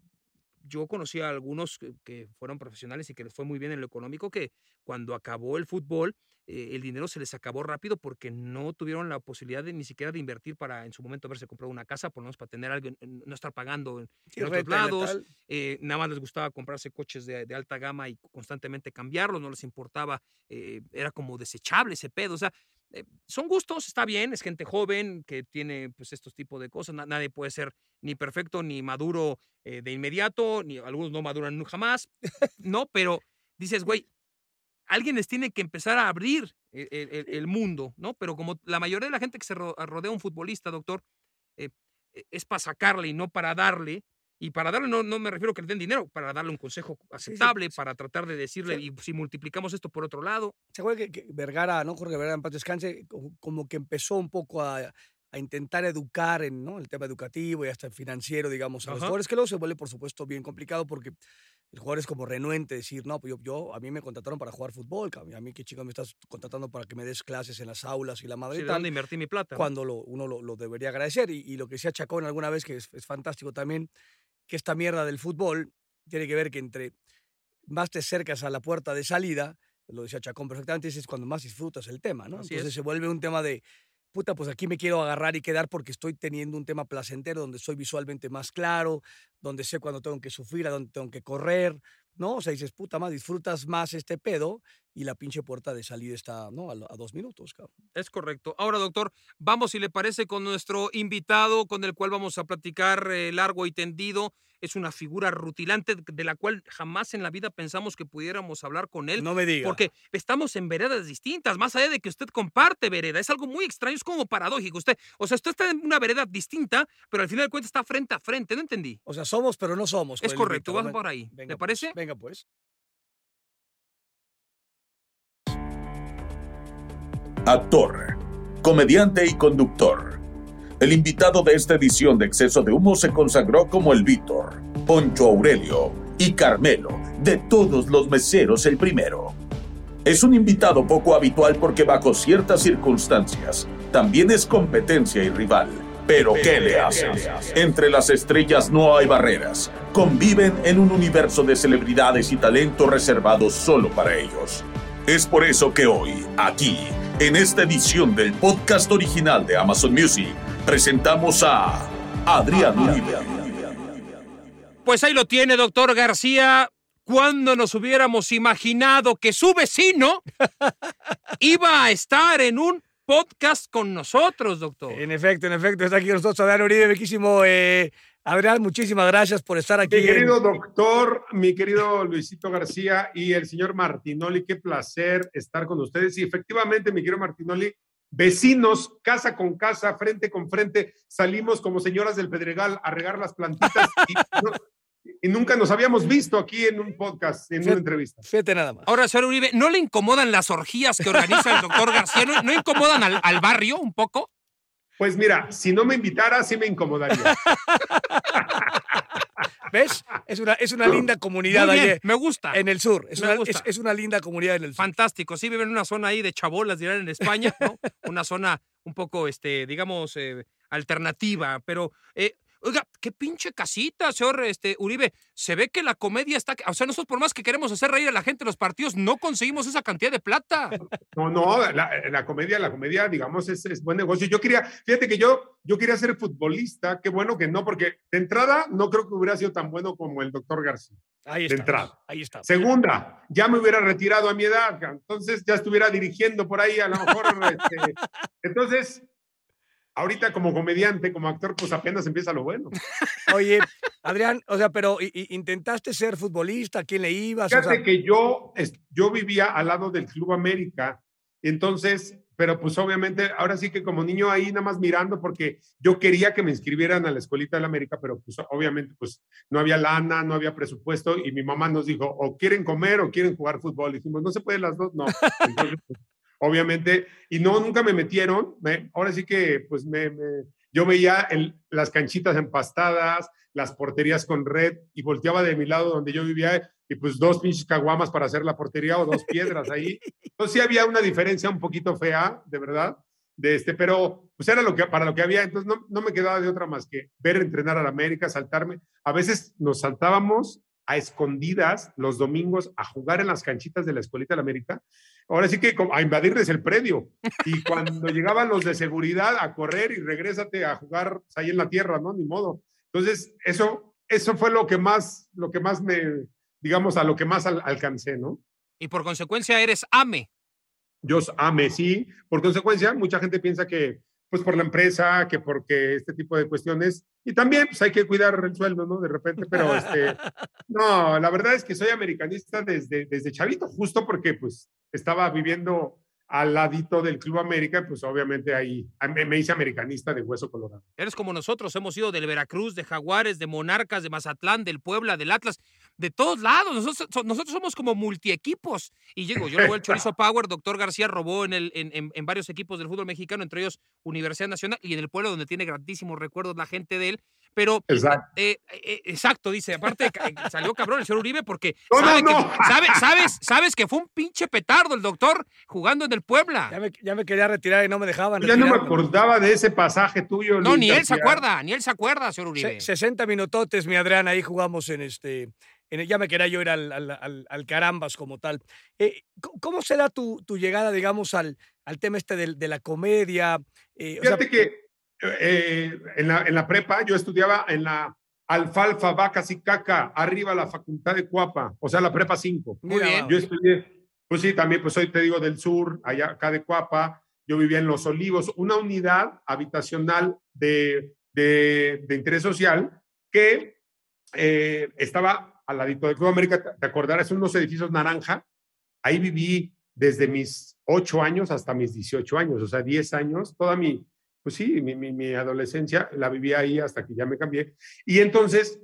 yo conocí a algunos que, fueron profesionales y que les fue muy bien en lo económico, que cuando acabó el fútbol, eh, el dinero se les acabó rápido porque no tuvieron la posibilidad de ni siquiera de invertir para en su momento haberse comprado una casa, por lo menos para tener algo, no estar pagando en, otros lados. Eh, nada más les gustaba comprarse coches de, alta gama y constantemente cambiarlos, no les importaba, eh, era como desechable ese pedo. O sea, eh, son gustos, está bien, es gente joven que tiene pues estos tipos de cosas, nadie puede ser ni perfecto ni maduro eh, de inmediato, ni algunos no maduran jamás, no, pero dices, güey, alguien les tiene que empezar a abrir e, e, el, mundo, ¿no? Pero como la mayoría de la gente que se rodea a un futbolista, doctor, eh, es para sacarle y no para darle, y para darle, no, no me refiero a que le den dinero, para darle un consejo aceptable, para tratar de decirle, y si multiplicamos esto por otro lado. Se acuerda que, Vergara, ¿no? Jorge Vergara en paz descanse, como, que empezó un poco a, a intentar educar en ¿no? el tema educativo y hasta financiero, digamos, a los jugadores, que luego se vuelve, por supuesto, bien complicado porque el jugador es como renuente, decir, no, pues yo, yo, a mí me contrataron para jugar fútbol, a mí qué chico me estás contratando para que me des clases en las aulas y la madre sí, ¿Dónde invertí mi plata? Cuando lo, uno lo, lo, debería agradecer. Y, y, lo que decía Chacón alguna vez, que es, es fantástico también, que esta mierda del fútbol tiene que ver que entre más te acercas a la puerta de salida, lo decía Chacón perfectamente, es cuando más disfrutas el tema, ¿no? Entonces se vuelve un tema de, puta, pues aquí me quiero agarrar y quedar porque estoy teniendo un tema placentero donde soy visualmente más claro, donde sé cuándo tengo que sufrir, a dónde tengo que correr, ¿no? O sea, dices, puta más, disfrutas más este pedo y la pinche puerta de salida está, ¿no? A, dos minutos, cabrón. Es correcto. Ahora, doctor, vamos, si le parece, con nuestro invitado, con el cual vamos a platicar eh, largo y tendido. Es una figura rutilante de la cual jamás en la vida pensamos que pudiéramos hablar con él. No me diga. Porque estamos en veredas distintas, más allá de que usted comparte vereda. Es algo muy extraño, es como paradójico. Usted, o sea, usted está en una vereda distinta, pero al final de cuentas está frente a frente. No entendí. O sea, somos, pero no somos. Es correcto, vamos por ahí. ¿Le pues, parece? venga, pues. Actor, comediante y conductor. El invitado de esta edición de Exceso de Humo se consagró como el Víctor, Poncho Aurelio y Carmelo, de todos los meseros el primero. Es un invitado poco habitual porque bajo ciertas circunstancias también es competencia y rival. Pero ¿qué le hace? Entre las estrellas no hay barreras. Conviven en un universo de celebridades y talento reservados solo para ellos. Es por eso que hoy, aquí, en esta edición del podcast original de Amazon Music, presentamos a Adrián Uribe. Pues ahí lo tiene, doctor García. ¿Cuándo nos hubiéramos imaginado que su vecino iba a estar en un podcast con nosotros, doctor? En efecto, en efecto, está aquí con nosotros Adrián Uribe, bellísimo eh, Adrián, muchísimas gracias por estar aquí. Mi querido doctor, mi querido Luisito García y el señor Martinoli, qué placer estar con ustedes. Y efectivamente, mi querido Martinoli, vecinos, casa con casa, frente con frente, salimos como señoras del Pedregal a regar las plantitas y, nunca nos habíamos visto aquí en un podcast, en una entrevista. Fíjate nada más. Ahora, señor Uribe, ¿no le incomodan las orgías que organiza el doctor García? ¿No, incomodan al barrio un poco? Pues mira, si no me invitara, sí me incomodaría. ¿Ves? Es una, es una linda comunidad ahí. Me gusta. En el sur. Es, una, Es, una linda comunidad en el sur. Fantástico. Sí, viven en una zona ahí de chabolas, dirán en España, ¿no? una zona un poco, este, digamos, eh, alternativa. Pero eh, Oiga, qué pinche casita, señor este, Uribe. Se ve que la comedia está. O sea, nosotros, por más que queremos hacer reír a la gente en los partidos, no conseguimos esa cantidad de plata. No, no, la, comedia, la comedia, digamos, es, es, buen negocio. Yo quería, fíjate que yo, yo quería ser futbolista. Qué bueno que no, porque de entrada no creo que hubiera sido tan bueno como el doctor García. Ahí está. De entrada. Ahí está. Segunda, ya me hubiera retirado a mi edad. Entonces ya estuviera dirigiendo por ahí, a lo mejor. Este, entonces ahorita como comediante, como actor, pues apenas empieza lo bueno. Oye, Adrián, o sea, pero ¿intentaste ser futbolista? ¿A quién le ibas? Fíjate que yo, yo vivía al lado del Club América, entonces, pero pues obviamente, ahora sí que como niño ahí nada más mirando, porque yo quería que me inscribieran a la escuelita del América, pero pues obviamente pues no había lana, no había presupuesto, y mi mamá nos dijo, o quieren comer o quieren jugar fútbol. Y dijimos, no se puede las dos, no. Entonces, pues, obviamente, y no, nunca me metieron. ahora sí que, pues, me, yo veía las canchitas empastadas, las porterías con red, y volteaba de mi lado donde yo vivía, y pues dos pinches caguamas para hacer la portería o dos piedras ahí. Entonces sí había una diferencia un poquito fea, de verdad, de este, pero pues era lo que, para lo que había, entonces no, no me quedaba de otra más que ver entrenar a la América, saltarme. A veces nos saltábamos a escondidas los domingos a jugar en las canchitas de la Escuelita de la América. Ahora sí que a invadirles el predio. Y cuando llegaban los de seguridad a correr y regrésate a jugar ahí en la tierra, ¿no? Ni modo. Entonces, eso, eso fue lo que más, lo que más me, digamos, a lo que más alcancé, ¿no? Y por consecuencia eres AME. Yo AME, sí. Por consecuencia, mucha gente piensa que pues por la empresa, que porque este tipo de cuestiones. Y también pues hay que cuidar el sueldo, ¿no? De repente, pero este, no, la verdad es que soy americanista desde, desde chavito, justo porque pues estaba viviendo al ladito del Club América, pues obviamente ahí me, hice americanista de hueso colorado. Eres como nosotros, hemos ido del Veracruz, de Jaguares, de Monarcas, de Mazatlán, del Puebla, del Atlas, de todos lados. Nosotros, nosotros somos como multiequipos. Y llego, yo robé el Chorizo Power, doctor García robó en, el, en, en, varios equipos del fútbol mexicano, entre ellos Universidad Nacional y en el pueblo donde tiene grandísimos recuerdos la gente de él. Pero, exacto, eh, eh, exacto dice, aparte eh, salió cabrón el señor Uribe porque sabe sabes, sabes que fue un pinche petardo el doctor jugando en el Puebla. Ya me, ya me quería retirar y no me dejaban. Ya no me acordaba de ese pasaje tuyo. No, ni él se acuerda, ni él se acuerda, señor Uribe. 60 minutotes, mi Adrián, ahí jugamos en este ya me quería yo ir al, al, carambas como tal. Eh, ¿Cómo será tu, tu, llegada, digamos, al, al tema este de, de la comedia? Eh, Fíjate que eh, en, la, en, la, prepa yo estudiaba en la alfalfa, vacas y caca, arriba la facultad de Cuapa, o sea, la prepa 5. Muy bien. Yo estudié, pues sí, también, pues hoy te digo del sur, allá acá de Cuapa, yo vivía en Los Olivos, una unidad habitacional de, de, de interés social que eh, estaba al ladito de Club América, te acordarás, unos edificios naranja, ahí viví desde mis 8 años hasta mis 18 años, o sea, 10 años, toda mi, pues sí, mi, mi, mi adolescencia la viví ahí hasta que ya me cambié. Y entonces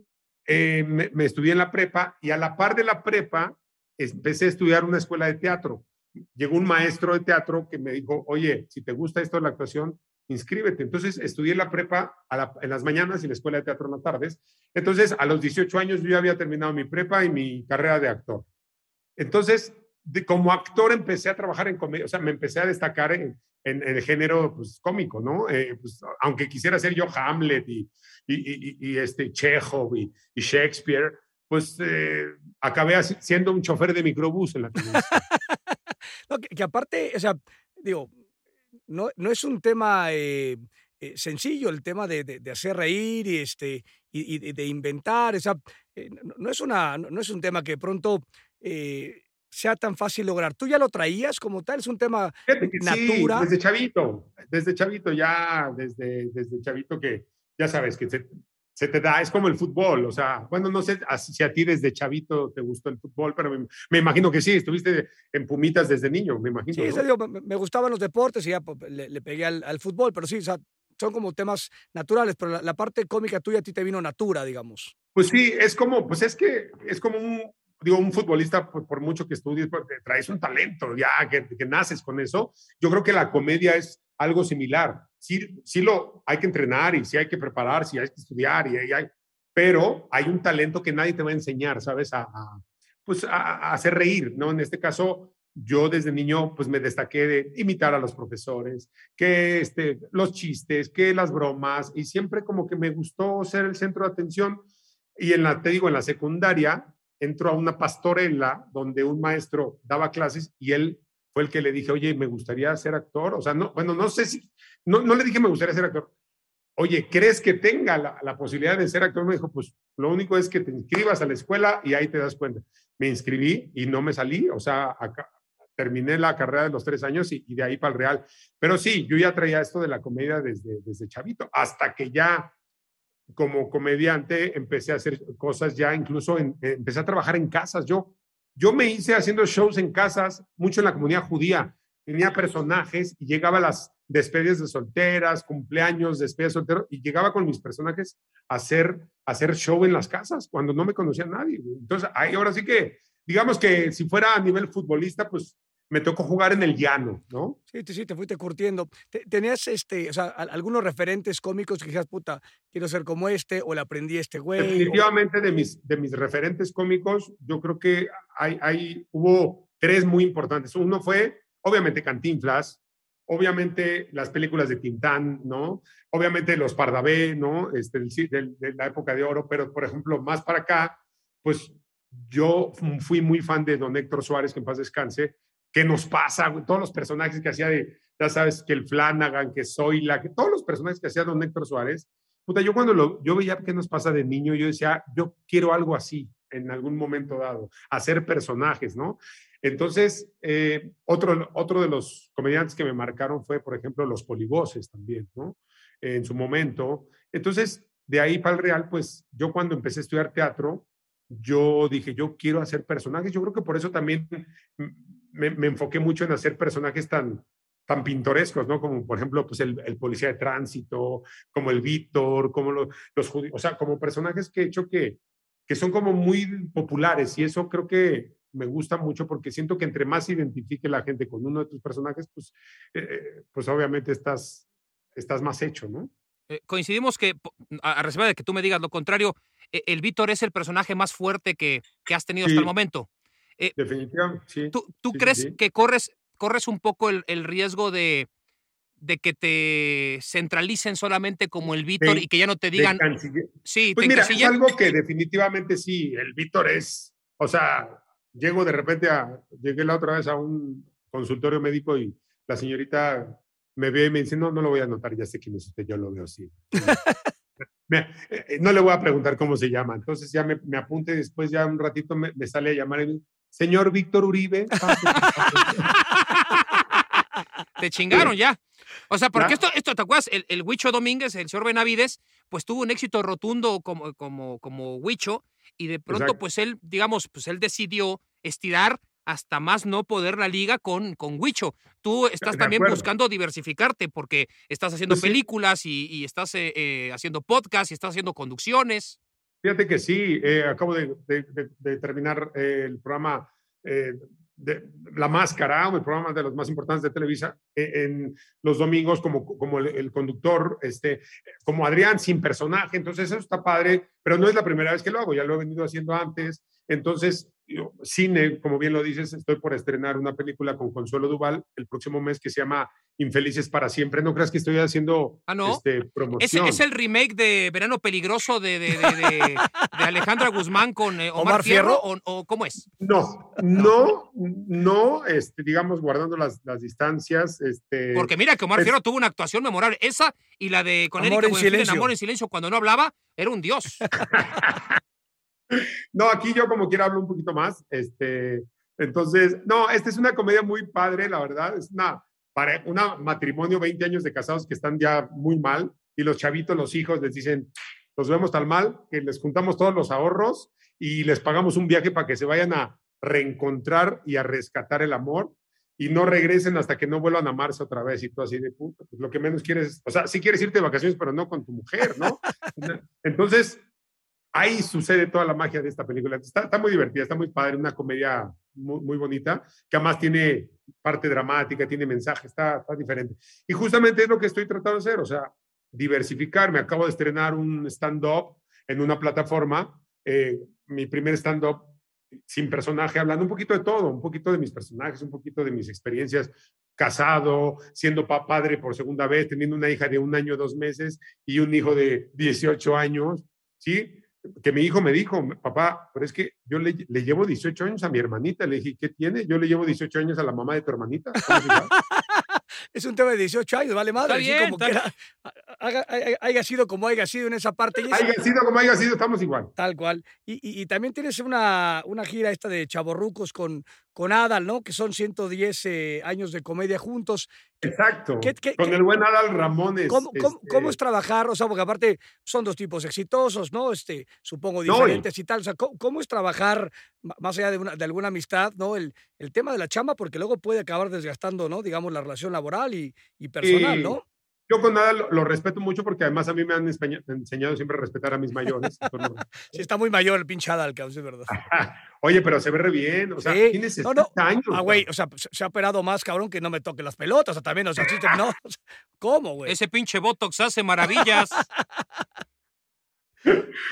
eh, me, estudié en la prepa y a la par de la prepa empecé a estudiar una escuela de teatro. Llegó un maestro de teatro que me dijo, oye, si te gusta esto de la actuación, inscríbete. Entonces estudié la prepa en las mañanas y la escuela de teatro en las tardes. Entonces a los 18 años yo ya había terminado mi prepa y mi carrera de actor. Entonces, como actor empecé a trabajar en comedia, o sea, me empecé a destacar en, en, en el género pues, cómico, ¿no? Eh, pues, aunque quisiera ser yo Hamlet y, y, y, y este Chekhov y, Shakespeare, pues eh, acabé siendo un chofer de microbús en la televisión. no, que, que, aparte, o sea, digo, no, no es un tema eh, eh, sencillo el tema de, de, de, hacer reír y, este, y, de inventar. O sea, eh, no, no, es una, no, es un tema que pronto eh, sea tan fácil lograr. ¿Tú ya lo traías como tal? ¿Es un tema natural? Sí, desde chavito, desde chavito ya, desde, desde chavito que ya sabes que se, se te da, es como el fútbol, o sea, bueno, no sé si a ti desde chavito te gustó el fútbol, pero me, me imagino que sí, estuviste en Pumitas desde niño, me imagino. Sí, ¿no? digo, me, me, gustaban los deportes y ya pues, le, le pegué al, al, fútbol, pero sí, o sea, son como temas naturales, pero la, la, parte cómica tuya a ti te vino natura, digamos. Pues sí, es como, pues es que es como un, digo, un futbolista, por, por mucho que estudies, pues, traes un talento, ya que, que naces con eso. Yo creo que la comedia es algo similar. Sí, sí lo hay que entrenar y sí hay que preparar, sí hay que estudiar, y, y hay, pero hay un talento que nadie te va a enseñar, ¿sabes? A, a pues a, a, hacer reír, ¿no? En este caso, yo desde niño pues me destaqué de imitar a los profesores, que este, los chistes, que las bromas, y siempre como que me gustó ser el centro de atención. Y en la, te digo, en la secundaria, entro a una pastorela donde un maestro daba clases y él fue el que le dije, oye, me gustaría ser actor. O sea, no, bueno, no sé si, no, no le dije me gustaría ser actor. Oye, ¿crees que tenga la, la, posibilidad de ser actor? Me dijo, pues lo único es que te inscribas a la escuela y ahí te das cuenta. Me inscribí y no me salí, o sea, acá, terminé la carrera de los tres años y, y, de ahí para el Real. Pero sí, yo ya traía esto de la comedia desde, desde chavito, hasta que ya como comediante empecé a hacer cosas ya, incluso en, empecé a trabajar en casas. Yo yo me hice haciendo shows en casas, mucho en la comunidad judía. Tenía personajes y llegaba a las despedidas de solteras, cumpleaños, despedidas de y llegaba con mis personajes a hacer, a hacer show en las casas cuando no me conocía nadie. Entonces, ahí ahora sí que, digamos que si fuera a nivel futbolista, pues me tocó jugar en el llano, ¿no? Sí, sí, te fuiste curtiendo. ¿Tenías este, o sea, algunos referentes cómicos que dijeras, puta, quiero ser como este, o le aprendí a este güey? Definitivamente o... de, mis, de mis referentes cómicos, yo creo que hay, hay, hubo tres muy importantes. Uno fue, obviamente, Cantinflas, obviamente las películas de Tintán, ¿no? Obviamente los Pardavé, ¿no? Este, de, de la época de oro, pero, por ejemplo, más para acá, pues yo fui muy fan de don Héctor Suárez, que en paz descanse, qué nos pasa, todos los personajes que hacía de, ya sabes, que el Flanagan, que Zoila, que todos los personajes que hacía don Héctor Suárez, puta, yo cuando lo, yo veía qué nos pasa de niño, yo decía, yo quiero algo así en algún momento dado, hacer personajes, ¿no? Entonces, eh, otro, otro de los comediantes que me marcaron fue, por ejemplo, los polivoces también, ¿no? En su momento. Entonces, de ahí para el Real, pues yo cuando empecé a estudiar teatro, yo dije, yo quiero hacer personajes. Yo creo que por eso también me, me, enfoqué mucho en hacer personajes tan, tan pintorescos, ¿no? Como por ejemplo, pues el, el policía de tránsito, como el Víctor, como lo, los judíos, o sea, como personajes que he hecho que, que son como muy populares y eso creo que me gusta mucho porque siento que entre más identifique la gente con uno de tus personajes, pues, eh, pues obviamente estás, estás más hecho, ¿no? Eh, coincidimos que, a reserva de que tú me digas lo contrario, eh, el Víctor es el personaje más fuerte que, que has tenido sí. hasta el momento. Eh, Definitivamente, sí. ¿Tú, tú sí, crees sí. que corres, corres un poco el, el riesgo de, de, que te centralicen solamente como el Víctor y que ya no te digan. Sí, pues mira, es algo que definitivamente sí, el Víctor es, o sea, llego de repente a, llegué la otra vez a un consultorio médico y la señorita me ve y me dice, no, no lo voy a anotar, ya sé quién es usted, yo lo veo así. me- eh, no le voy a preguntar cómo se llama. Entonces ya me, me apunte después ya un ratito me, me sale a llamar y me dice, señor Víctor Uribe. pase, pase". Te chingaron ya. O sea, porque esto, esto, ¿te acuerdas? El, el Huicho Domínguez, el señor Benavides, pues tuvo un éxito rotundo como, como, como Huicho, y de pronto, Exacto. pues él, digamos, pues él decidió estirar hasta más no poder la liga con, con Huicho. Tú estás De también acuerdo. buscando diversificarte porque estás haciendo Pues sí. películas y, y estás eh, eh, haciendo podcasts y estás haciendo conducciones. Fíjate que sí, eh, acabo de, terminar eh, el programa eh, de La Máscara, el programa de los más importantes de Televisa, eh, en los domingos como, como el, conductor, este, como Adrián, sin personaje. Entonces, eso está padre, pero no es la primera vez que lo hago, ya lo he venido haciendo antes. Entonces, cine, como bien lo dices, estoy por estrenar una película con Consuelo Duval el próximo mes que se llama Infelices para Siempre. No creas que estoy haciendo Ah, ¿no? este, ¿Es, promoción. es el remake de Verano Peligroso de, de, de- de- de Alejandra Guzmán con eh, Omar, ¿Omar Fierro? Fierro? ¿O, o cómo es? No, no, no, este, digamos, guardando las, las distancias. Este, Porque mira que Omar Fierro tuvo una actuación memorable. Esa y la de con Amor Erika en Buenfil en silencio. Amor en Silencio cuando no hablaba, era un dios. No, aquí yo como quiera hablo un poquito más. Este, entonces, no, esta es una comedia muy padre, la verdad. Es una, para una matrimonio, 20 años de casados que están ya muy mal y los chavitos, los hijos les dicen, los vemos tan mal que les juntamos todos los ahorros y les pagamos un viaje para que se vayan a reencontrar y a rescatar el amor y no regresen hasta que no vuelvan a amarse otra vez y tú así de puta, pues lo que menos quieres, es- o sea, sí quieres irte de vacaciones, pero no con tu mujer, ¿no? Entonces, ahí sucede toda la magia de esta película. Está, está muy divertida, está muy padre, una comedia muy, muy bonita, que además tiene parte dramática, tiene mensaje, está, está diferente. Y justamente es lo que estoy tratando de hacer, o sea, diversificar. Me acabo de estrenar un stand-up en una plataforma, eh, mi primer stand-up sin personaje, hablando un poquito de todo, un poquito de mis personajes, un poquito de mis experiencias, casado, siendo pa- padre por segunda vez, teniendo una hija de un año, dos meses y un hijo de 18 años, ¿sí? Que mi hijo me dijo, papá, pero es que yo le, le llevo 18 años a mi hermanita. Le dije, ¿qué tiene? Yo le llevo 18 años a la mamá de tu hermanita. ¿Cómo es un tema de 18 años, vale madre. Está bien, como está quiera, haga- haya, haya sido como haya sido en esa parte. y es- haya sido como haya sido, estamos igual. Tal cual. Y, y- y también tienes una, una gira esta de chaborrucos con, con Adal, ¿no? Que son 110 eh, años de comedia juntos. Exacto. ¿Qué- qué- Con qué- el buen Adal Ramones. ¿Cómo, cómo- este, cómo es trabajar? O sea, porque aparte son dos tipos exitosos, ¿no? Este, supongo No, y- diferentes y tal. O sea, ¿cómo, cómo es trabajar más allá de, una- de alguna amistad, ¿no? El, el tema de la chamba, porque luego puede acabar desgastando, ¿no? Digamos, la relación laboral y, y personal, Y- ¿no? Yo con Adal lo, lo respeto mucho porque además a mí me han enseñado siempre a respetar a mis mayores. No- Sí, está muy mayor el pinche Adal, cabrón, sí es verdad. Oye, pero se ve re bien. O sea, Sí. tiene No, 60 no. años. Ah, güey, o sea, se, ha operado más, cabrón, que no me toque las pelotas, o sea, también, o sea, no, ¿cómo, güey? Ese pinche Botox hace maravillas.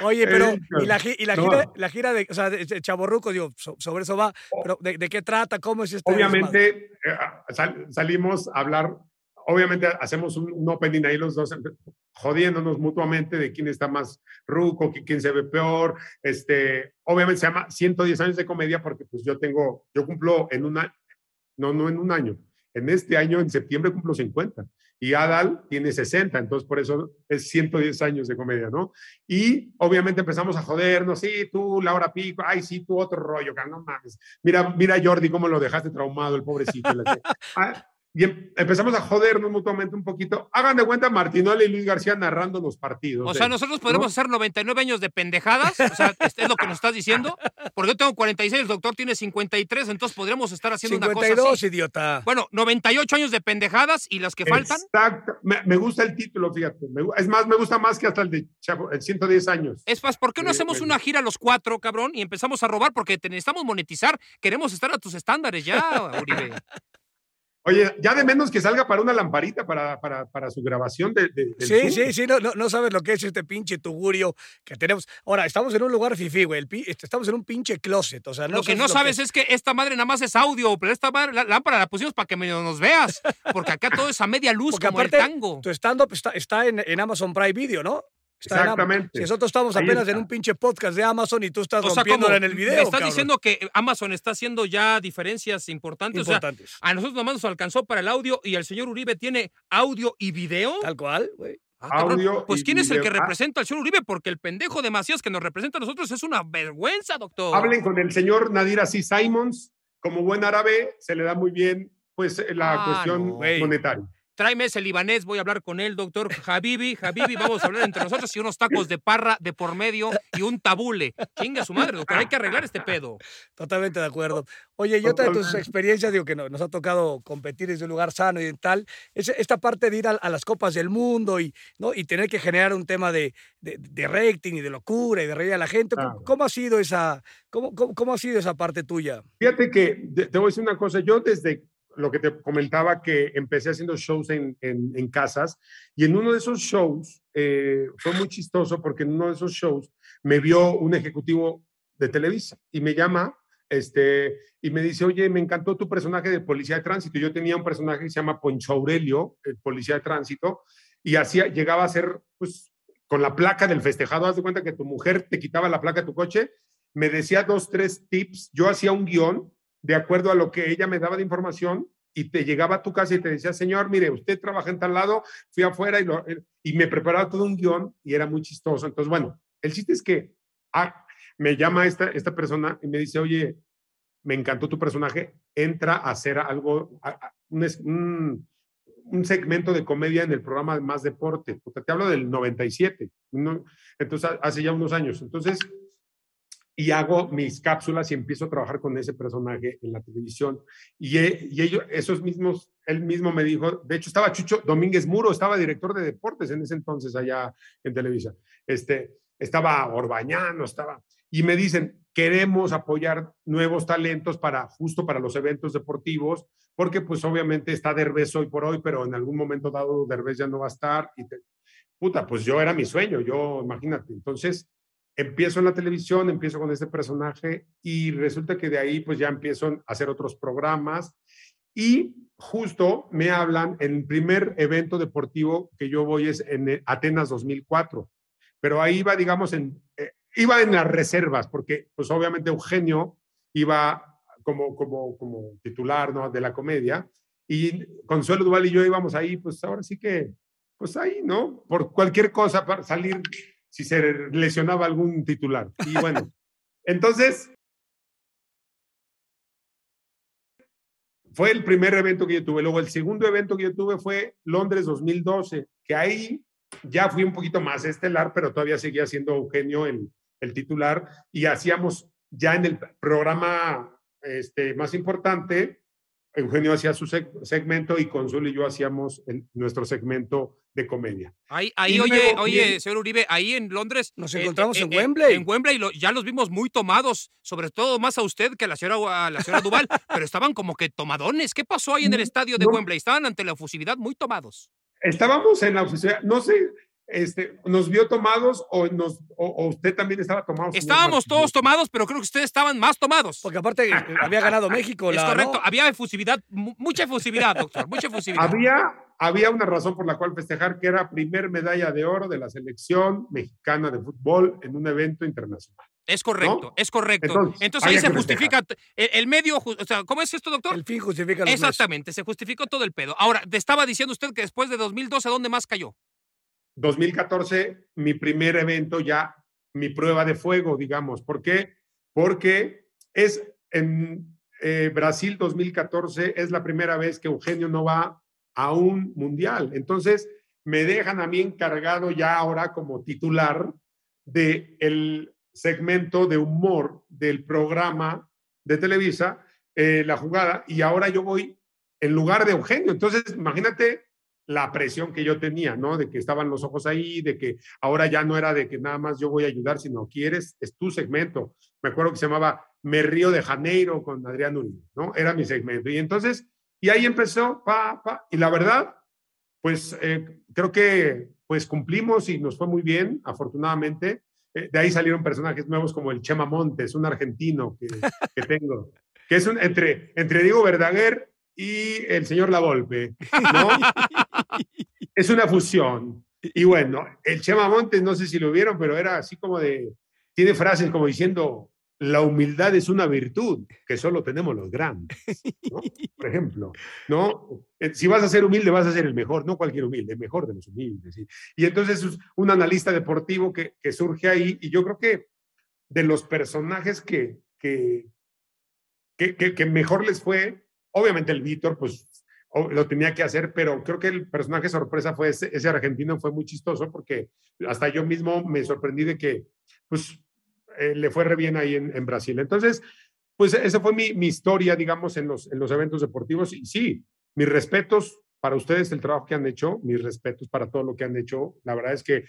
Oye, pero, y la, gi- y la no. gira, la gira de, o sea, de, de Chavorrucos, digo, so- sobre eso va, pero ¿de, de qué trata? ¿Cómo es este? Obviamente eh, sal- salimos a hablar, obviamente hacemos un, un opening ahí los dos, jodiéndonos mutuamente de quién está más ruco, qui- quién se ve peor. Este, obviamente se llama 110 años de comedia porque pues yo tengo, yo cumplo en una, no, no en un año, en este año, en septiembre cumplo 50 y Adal tiene 60, entonces por eso es 110 años de comedia, ¿no? Y obviamente empezamos a jodernos, sí, tú, Laura Pico, ay, sí, tú, otro rollo, que no mames. Mira, mira Jordi, cómo lo dejaste traumado, el pobrecito. y em- empezamos a jodernos mutuamente un poquito. Hagan de cuenta Martinoli y Luis García narrando los partidos. O sea, de- nosotros podemos ¿no? hacer 99 años de pendejadas. O sea, ¿es es lo que nos estás diciendo? Porque yo tengo 46, el doctor tiene 53, entonces podríamos estar haciendo una cosa 52, así. idiota. Bueno, 98 años de pendejadas y las que faltan. Exacto. Me, me gusta el título, fíjate. Me es más, me gusta más que hasta el de Chavo- el 110 años. Es más, ¿por qué no Sí, hacemos una gira los cuatro, cabrón, y empezamos a robar? Porque te necesitamos monetizar. Queremos estar a tus estándares ya, Uribe. Oye, ya de menos que salga para una lamparita para, para, para su grabación de, de- del Sí, sí, sí, no, no, no sabes lo que es este pinche tugurio que tenemos. Ahora, estamos en un lugar fifí, güey. el pi- este, Estamos en un pinche closet, o sea, no lo que no sabes es que esta madre nada más es audio, pero esta madre, la lámpara la pusimos para que medio nos veas. Porque acá todo es a media luz, Porque como aparte, el tango. Tu stand-up está, está en, en Amazon Prime Video, ¿no? Está Exactamente. Si nosotros estamos Ahí apenas está. en un pinche podcast de Amazon y tú estás O sea, rompiéndola como en el video, me estás cabrón. diciendo que Amazon está haciendo ya diferencias importantes. O sea, Importantes. a nosotros nomás nos alcanzó para el audio y el señor Uribe tiene audio y video. Tal cual, güey. Ah, audio. Pues y ¿quién es el que Ah, representa al señor Uribe? Porque el pendejo de Macías que nos representa a nosotros es una vergüenza, doctor. Hablen con el señor Nadir Así Simons. Como buen árabe, se le da muy bien pues la Ah, cuestión no. Monetaria. Tráeme ese libanés, voy a hablar con él, doctor Habibi, Habibi, vamos a hablar entre nosotros y unos tacos de parra de por medio y un tabule. Chinga su madre, doctor, hay que arreglar este pedo. Totalmente de acuerdo. Oye, y otra de tus experiencias, digo que no- nos ha tocado competir desde un lugar sano y tal, es esta parte de ir a, a las copas del mundo y, ¿no? y tener que generar un tema de, de, de rating y de locura y de reír a la gente. ¿Cómo, Claro. cómo ha sido esa, cómo, cómo, cómo ha sido esa parte tuya? Fíjate que te voy a decir una cosa, yo desde lo que te comentaba que empecé haciendo shows en, en- casas y en uno de esos shows eh, fue muy chistoso porque en uno de esos shows me vio un ejecutivo de Televisa y me llama este, y me dice, oye, me encantó tu personaje de policía de tránsito. Yo tenía un personaje que se llama Poncho Aurelio, el policía de tránsito, y hacía, llegaba a ser, pues, con la placa del festejado, haz de cuenta que tu mujer te quitaba la placa de tu coche, me decía dos, tres tips, yo hacía un guion de acuerdo a lo que ella me daba de información y te llegaba a tu casa y te decía, señor, mire, usted trabaja en tal lado, fui afuera y, lo- y me preparaba todo un guion y era muy chistoso. Entonces, bueno, el chiste es que ah, me llama esta, esta persona y me dice, oye, me encantó tu personaje, entra a hacer algo, un, un- segmento de comedia en el programa de Más Deporte. Puta, te hablo del 97, ¿no? entonces ha- hace ya unos años. Entonces, y hago mis cápsulas y empiezo a trabajar con ese personaje en la televisión. Y, y ellos, esos mismos, él mismo me dijo, de hecho estaba Chucho Domínguez Muro, estaba director de deportes en ese entonces allá en Televisa. Este, estaba Orbañano, estaba... Y me dicen, queremos apoyar nuevos talentos para justo para los eventos deportivos, porque pues obviamente está Derbez hoy por hoy, pero en algún momento dado Derbez ya no va a estar. Y puta, pues yo era mi sueño, yo imagínate. Entonces, empiezo en la televisión, empiezo con este personaje y resulta que de ahí pues ya empiezo a hacer otros programas y justo me hablan, el primer evento deportivo que yo voy es en eh, Atenas 2004, pero ahí iba, digamos, en, eh, iba en las reservas, porque pues obviamente Eugenio iba como, como, como titular ¿no? de la comedia y Consuelo Duval y yo íbamos ahí, pues ahora sí que, pues ahí, ¿no? Por cualquier cosa para salir si se lesionaba algún titular. Y bueno, entonces fue el primer evento que yo tuve. Luego el segundo evento que yo tuve fue Londres 2012, que ahí ya fui un poquito más estelar, pero todavía seguía siendo Eugenio el, el titular y hacíamos ya en el programa este, más importante, Eugenio hacía su seg- segmento y Consuelo y yo hacíamos el- nuestro segmento de comedia. Ahí, ahí oye, luego oye, señor Uribe, ahí en Londres. Nos eh, encontramos eh, en eh, Wembley. En Wembley lo- ya los vimos muy tomados, sobre todo más a usted que a la señora, a la señora Duval, pero estaban como que tomadones. ¿Qué pasó ahí en el estadio de No. Wembley? Estaban ante la efusividad muy tomados. Estábamos en la oficina, no sé, este, nos vio tomados o, nos, o, o usted también estaba tomado. Estábamos todos tomados, pero creo que ustedes estaban más tomados. Porque aparte eh, había ganado México. Es la, correcto, ¿no? había efusividad, mu- mucha efusividad, doctor, mucha efusividad. Había, había una razón por la cual festejar, que era primer medalla de oro de la selección mexicana de fútbol en un evento internacional. Es correcto, ¿no? es correcto. Entonces, Entonces, ahí se justifica, el, el medio, o sea, ¿cómo es esto, doctor? El fin justifica los. Exactamente, se justificó todo el pedo. Ahora, te estaba diciendo usted que después de 2012, ¿dónde más cayó? 2014, mi primer evento ya, mi prueba de fuego, digamos. ¿Por qué? Porque es en eh, Brasil 2014, es la primera vez que Eugenio no va a un mundial. Entonces, me dejan a mí encargado ya ahora como titular del el segmento de humor del programa de Televisa, eh, La Jugada, y ahora yo voy en lugar de Eugenio. Entonces, imagínate la presión que yo tenía, ¿no? De que estaban los ojos ahí, de que ahora ya no era de que nada más yo voy a ayudar, sino quieres, es tu segmento. Me acuerdo que se llamaba Me Río de Janeiro con Adrián Uribe, ¿no? Era mi segmento. Y entonces, y ahí empezó, pa, pa, y la verdad, pues eh, creo que pues cumplimos y nos fue muy bien, afortunadamente. Eh, de ahí salieron personajes nuevos como el Chema Montes, un argentino que, que tengo, que es un, entre, entre Diego Verdaguer y el señor La Volpe, ¿no? es una fusión. Y bueno, el Chema Montes, no sé si lo vieron, pero era así como de, tiene frases como diciendo, la humildad es una virtud que solo tenemos los grandes. Por ejemplo, ¿no? Eh, Si vas a ser humilde, vas a ser el mejor, no cualquier humilde, el mejor de los humildes. ¿sí? Y entonces es un analista deportivo que, surge ahí, y yo creo que de los personajes que, que- que mejor les fue, obviamente el Víctor, pues lo tenía que hacer, pero creo que el personaje sorpresa fue ese, argentino, fue muy chistoso porque hasta yo mismo me sorprendí de que, pues, eh, le fue re bien ahí en, en Brasil. Entonces, pues esa fue mi, mi historia, digamos, en los, en los eventos deportivos. Y sí, mis respetos para ustedes, el trabajo que han hecho, mis respetos para todo lo que han hecho. La verdad es que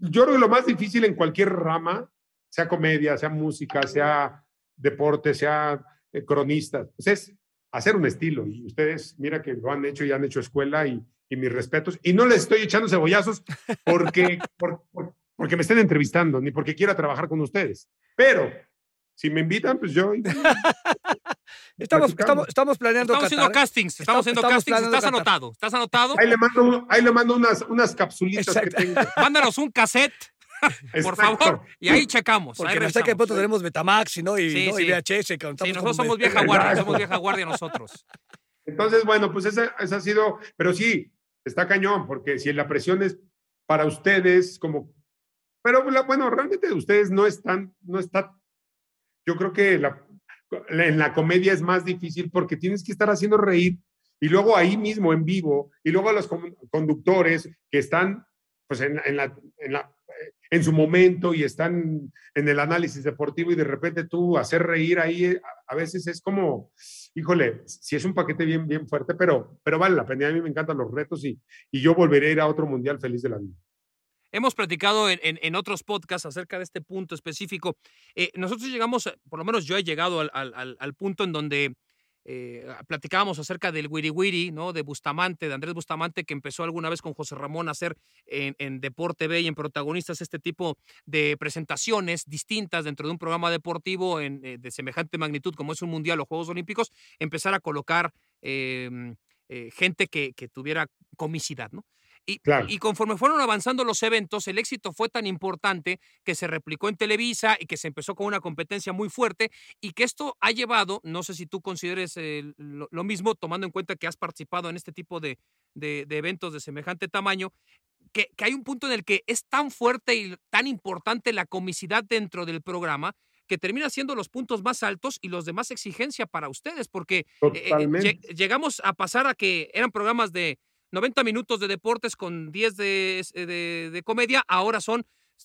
yo creo que lo más difícil en cualquier rama, sea comedia, sea música, sea deporte, sea eh, cronista, pues es hacer un estilo. Y ustedes, mira que lo han hecho y han hecho escuela y, y mis respetos. Y no les estoy echando cebollazos porque, por- por- porque me estén entrevistando, ni porque quiera trabajar con ustedes. Pero si me invitan, pues yo. Estamos, estamos, estamos planeando Estamos haciendo castings, estamos haciendo estamos castings. Estás Qatar. anotado, estás anotado. Ahí le mando, ahí le mando unas, unas capsulitas que Exacto. tengo. Mándanos un cassette, por favor, y ahí checamos. Porque ahí no sé qué revisamos. pronto tenemos Betamax y, ¿no? y, Sí, ¿no? y sí. VHS. que Sí, nosotros como somos vieja guardia, Exacto. somos vieja guardia nosotros. Entonces, bueno, pues esa, esa ha sido, pero sí, está cañón, porque si la presión es para ustedes, como, pero la- bueno, realmente ustedes no están, no está, yo creo que la, la- en la comedia es más difícil porque tienes que estar haciendo reír y luego ahí mismo en vivo y luego a los con- conductores que están pues en, en la, en, la- en su momento y están en el análisis deportivo y de repente tú hacer reír ahí eh, a, veces es como, híjole, si es un paquete bien, bien fuerte, pero, pero vale la pena. A mí me encantan los retos y, y yo volveré a ir a otro mundial feliz de la vida. Hemos platicado en, en- otros podcasts acerca de este punto específico. Eh, nosotros llegamos, por lo menos yo he llegado al- al punto en donde eh, platicábamos acerca del Wiri Wiri, ¿no? De Bustamante, de Andrés Bustamante, que empezó alguna vez con José Ramón a hacer en, en Deporte B y en Protagonistas este tipo de presentaciones distintas dentro de un programa deportivo en, eh, de semejante magnitud como es un Mundial o Juegos Olímpicos, empezar a colocar eh, eh, gente que, que tuviera comicidad, ¿no? Y, Claro. y conforme fueron avanzando los eventos, el éxito fue tan importante que se replicó en Televisa y que se empezó con una competencia muy fuerte y que esto ha llevado, no sé si tú consideres eh, lo, lo mismo, tomando en cuenta que has participado en este tipo de, de- de eventos de semejante tamaño, que, que hay un punto en el que es tan fuerte y tan importante la comicidad dentro del programa que termina siendo los puntos más altos y los de más exigencia para ustedes, porque eh, eh, llegamos a pasar a que eran programas de 90 minutos de deportes con 10 de, eh, de- de comedia, ahora son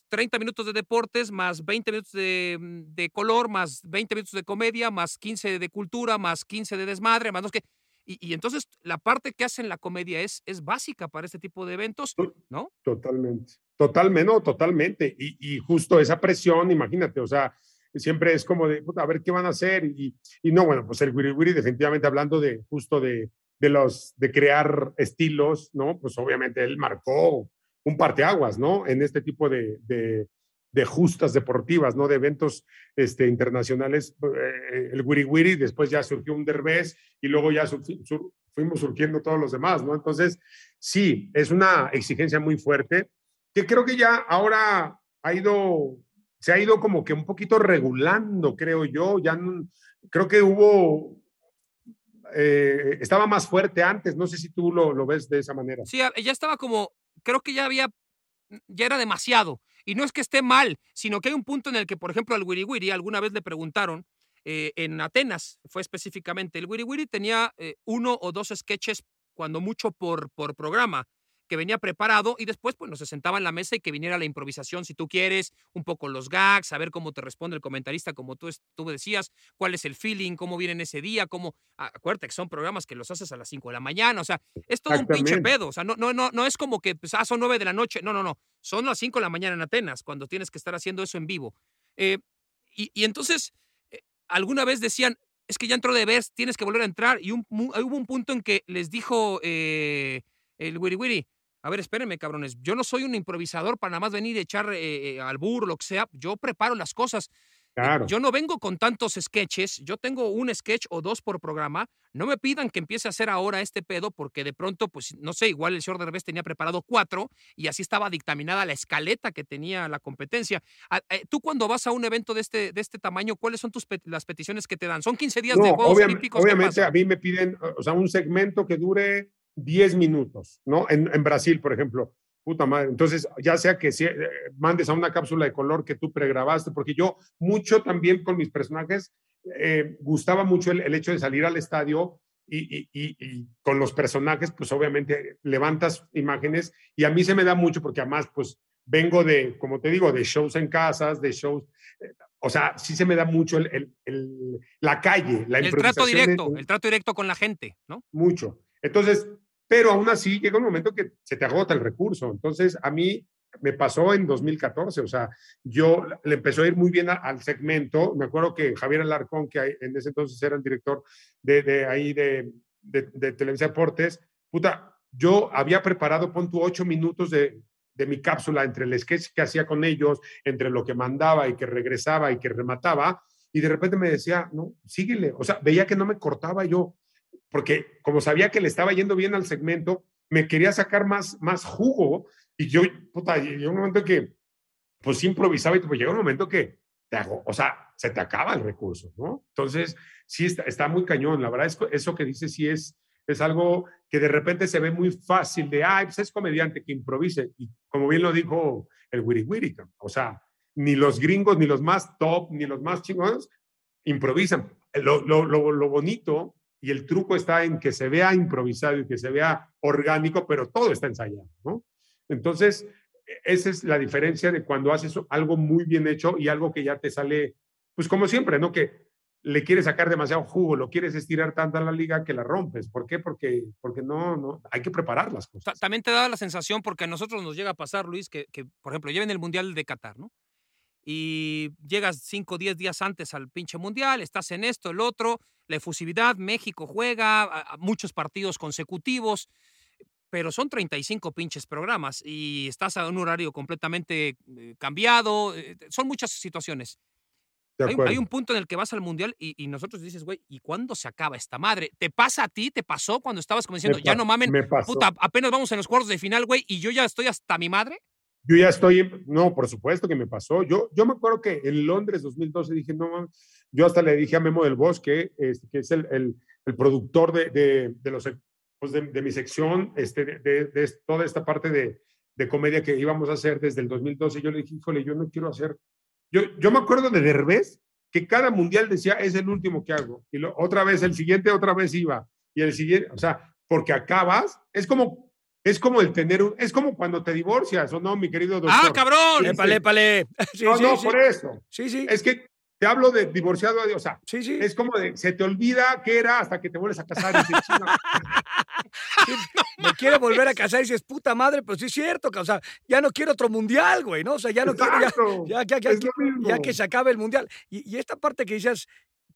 30 minutos de deportes, más 20 minutos de, mm, de color, más 20 minutos de comedia, más 15 de cultura, más 15 de desmadre, más no qué. Y, y entonces la parte que hacen la comedia es, es básica para este tipo de eventos, ¿no? Totalmente. Totalmente, no, totalmente. Y, y justo esa presión, imagínate, o sea, siempre es como de, puta, a ver qué van a hacer. Y, y no, bueno, pues el Wiri Wiri, definitivamente hablando de justo de, de los, de crear estilos, ¿no? Pues obviamente él marcó un parteaguas, ¿no? En este tipo de, de, de justas deportivas, ¿no? De eventos este, internacionales. Eh, el Wiri Wiri, después ya surgió un Derbez y luego ya sur- sur- fuimos surgiendo todos los demás, ¿no? Entonces, sí, es una exigencia muy fuerte que creo que ya ahora ha ido, se ha ido como que un poquito regulando, creo yo. Ya no- creo que hubo, eh, estaba más fuerte antes. No sé si tú lo, lo ves de esa manera. Sí, ya estaba como, creo que ya había, ya era demasiado. Y no es que esté mal, sino que hay un punto en el que, por ejemplo, al Wiri Wiri alguna vez le preguntaron, eh, en Atenas fue específicamente, el Wiri Wiri tenía eh, uno o dos sketches, cuando mucho por, por programa, que venía preparado y después pues nos se sentaba en la mesa y que viniera la improvisación si tú quieres, un poco los gags, saber cómo te responde el comentarista, como tú, tú decías, cuál es el feeling, cómo vienen ese día, cómo, ah, acuérdate que son programas que los haces a las 5 de la mañana, o sea, es todo un pinche pedo, o sea, no, no, no, no es como que pues, ah, son 9 de la noche, no, no, no, son las 5 de la mañana en Atenas, cuando tienes que estar haciendo eso en vivo. Eh, y, y entonces, eh, alguna vez decían, es que ya entró de vez, tienes que volver a entrar, y un, mu- hubo un punto en que les dijo eh, el Wiri Wiri, a ver, espérenme, cabrones. Yo no soy un improvisador para nada más venir y echar eh, eh, al burro, lo que sea. Yo preparo las cosas. Claro. Yo no vengo con tantos sketches, yo tengo un sketch o dos por programa. No me pidan que empiece a hacer ahora este pedo porque de pronto, pues no sé, igual el señor Derbez tenía preparado cuatro y así estaba dictaminada la escaleta que tenía la competencia. Ah, eh, Tú cuando vas a un evento de este, de este tamaño, ¿cuáles son tus las peticiones que te dan? Son 15 días de Juegos obviam- Olímpicos. ¿qué obviamente pasa? a mí me piden, o sea, un segmento que dure 10 minutos, ¿no? En, en Brasil, por ejemplo. Puta madre. Entonces, ya sea que si- eh, mandes a una cápsula de color que tú pregrabaste, porque yo mucho también con mis personajes eh, gustaba mucho el, el hecho de salir al estadio y, y- y- y con los personajes, pues obviamente levantas imágenes y a mí se me da mucho porque además, pues vengo de, como te digo, de shows en casas, de shows, eh, o sea, sí se me da mucho el, el- el- la calle, la el trato en- directo, el trato directo con la gente, ¿no? mucho. Entonces, pero aún así llega un momento que se te agota el recurso. Entonces, a mí me pasó en 2014, o sea, yo le empezó a ir muy bien al segmento. Me acuerdo que Javier Alarcón, que en ese entonces era el director de, de ahí de, de, Televisa Deportes, puta, yo había preparado, pon tú, ocho minutos de, de mi cápsula entre el sketch que hacía con ellos, entre lo que mandaba y que regresaba y que remataba, y de repente me decía, no, síguele. O sea, veía que no me cortaba yo, porque como sabía que le estaba yendo bien al segmento, me quería sacar más, más jugo y yo, puta, llegó un momento que, pues improvisaba y pues llega un momento que te hago, o sea, se te acaba el recurso, ¿no? Entonces, sí está, está muy cañón, la verdad es que eso que dice sí es, es algo que de repente se ve muy fácil de, ay, pues es comediante que improvise y como bien lo dijo el Wiri Wiri, o sea, ni los gringos, ni los más top, ni los más chingones improvisan. Lo, lo, lo, lo bonito y el truco está en que se vea improvisado y que se vea orgánico, pero todo está ensayado, ¿no? Entonces, esa es la diferencia de cuando haces algo muy bien hecho y algo que ya te sale, pues como siempre, ¿no? Que le quieres sacar demasiado jugo, lo quieres estirar tanto a la liga que la rompes. ¿Por qué? Porque, porque no, no, hay que preparar las cosas. También te da la sensación, porque a nosotros nos llega a pasar, Luis, que, que, por ejemplo, lleven el Mundial de Qatar, ¿no? Y llegas 5 o 10 días antes al pinche Mundial, estás en esto, el otro, la efusividad, México juega, a- a muchos partidos consecutivos, pero son 35 pinches programas y estás a un horario completamente eh, cambiado, eh, son muchas situaciones. Hay, un punto en el que vas al mundial y, y nosotros dices, güey, ¿y cuándo se acaba esta madre? ¿Te pasa a ti? ¿Te pasó cuando estabas como diciendo, ya no mamen, puta, apenas vamos en los cuartos de final, güey, y yo ya estoy hasta mi madre? Yo ya estoy, no, por supuesto que me pasó. Yo, yo me acuerdo que en Londres 2012 dije, no, mames", yo hasta le dije a Memo del Bosque, este, que es el, el, el productor de, de, de los, pues de, de mi sección, este, de, toda esta parte de, de comedia que íbamos a hacer desde el 2012, yo le dije, híjole, yo no quiero hacer. Yo, yo me acuerdo de Derbez, que cada mundial decía, es el último que hago. Y lo- otra vez, el siguiente, otra vez iba. Y el siguiente, o sea, porque acabas, es como, es como el tener, un, es como cuando te divorcias, ¿o no, mi querido doctor? ¡Ah, cabrón! Épale, épale. Sí, no, sí, no, sí. por eso. Sí, sí. Es que te hablo de divorciado, o sea, Sí, sí. es como de, se te olvida qué era hasta que te vuelves a casar y dices, "Chinga". Me quiere volver a casar y dices, puta madre, pero sí es cierto, o sea, ya no quiero otro mundial, güey, ¿no? O sea, ya no quiero, ya, Exacto, ya, ya, ya, mismo. ya que se acabe el mundial. Y, y esta parte que dices,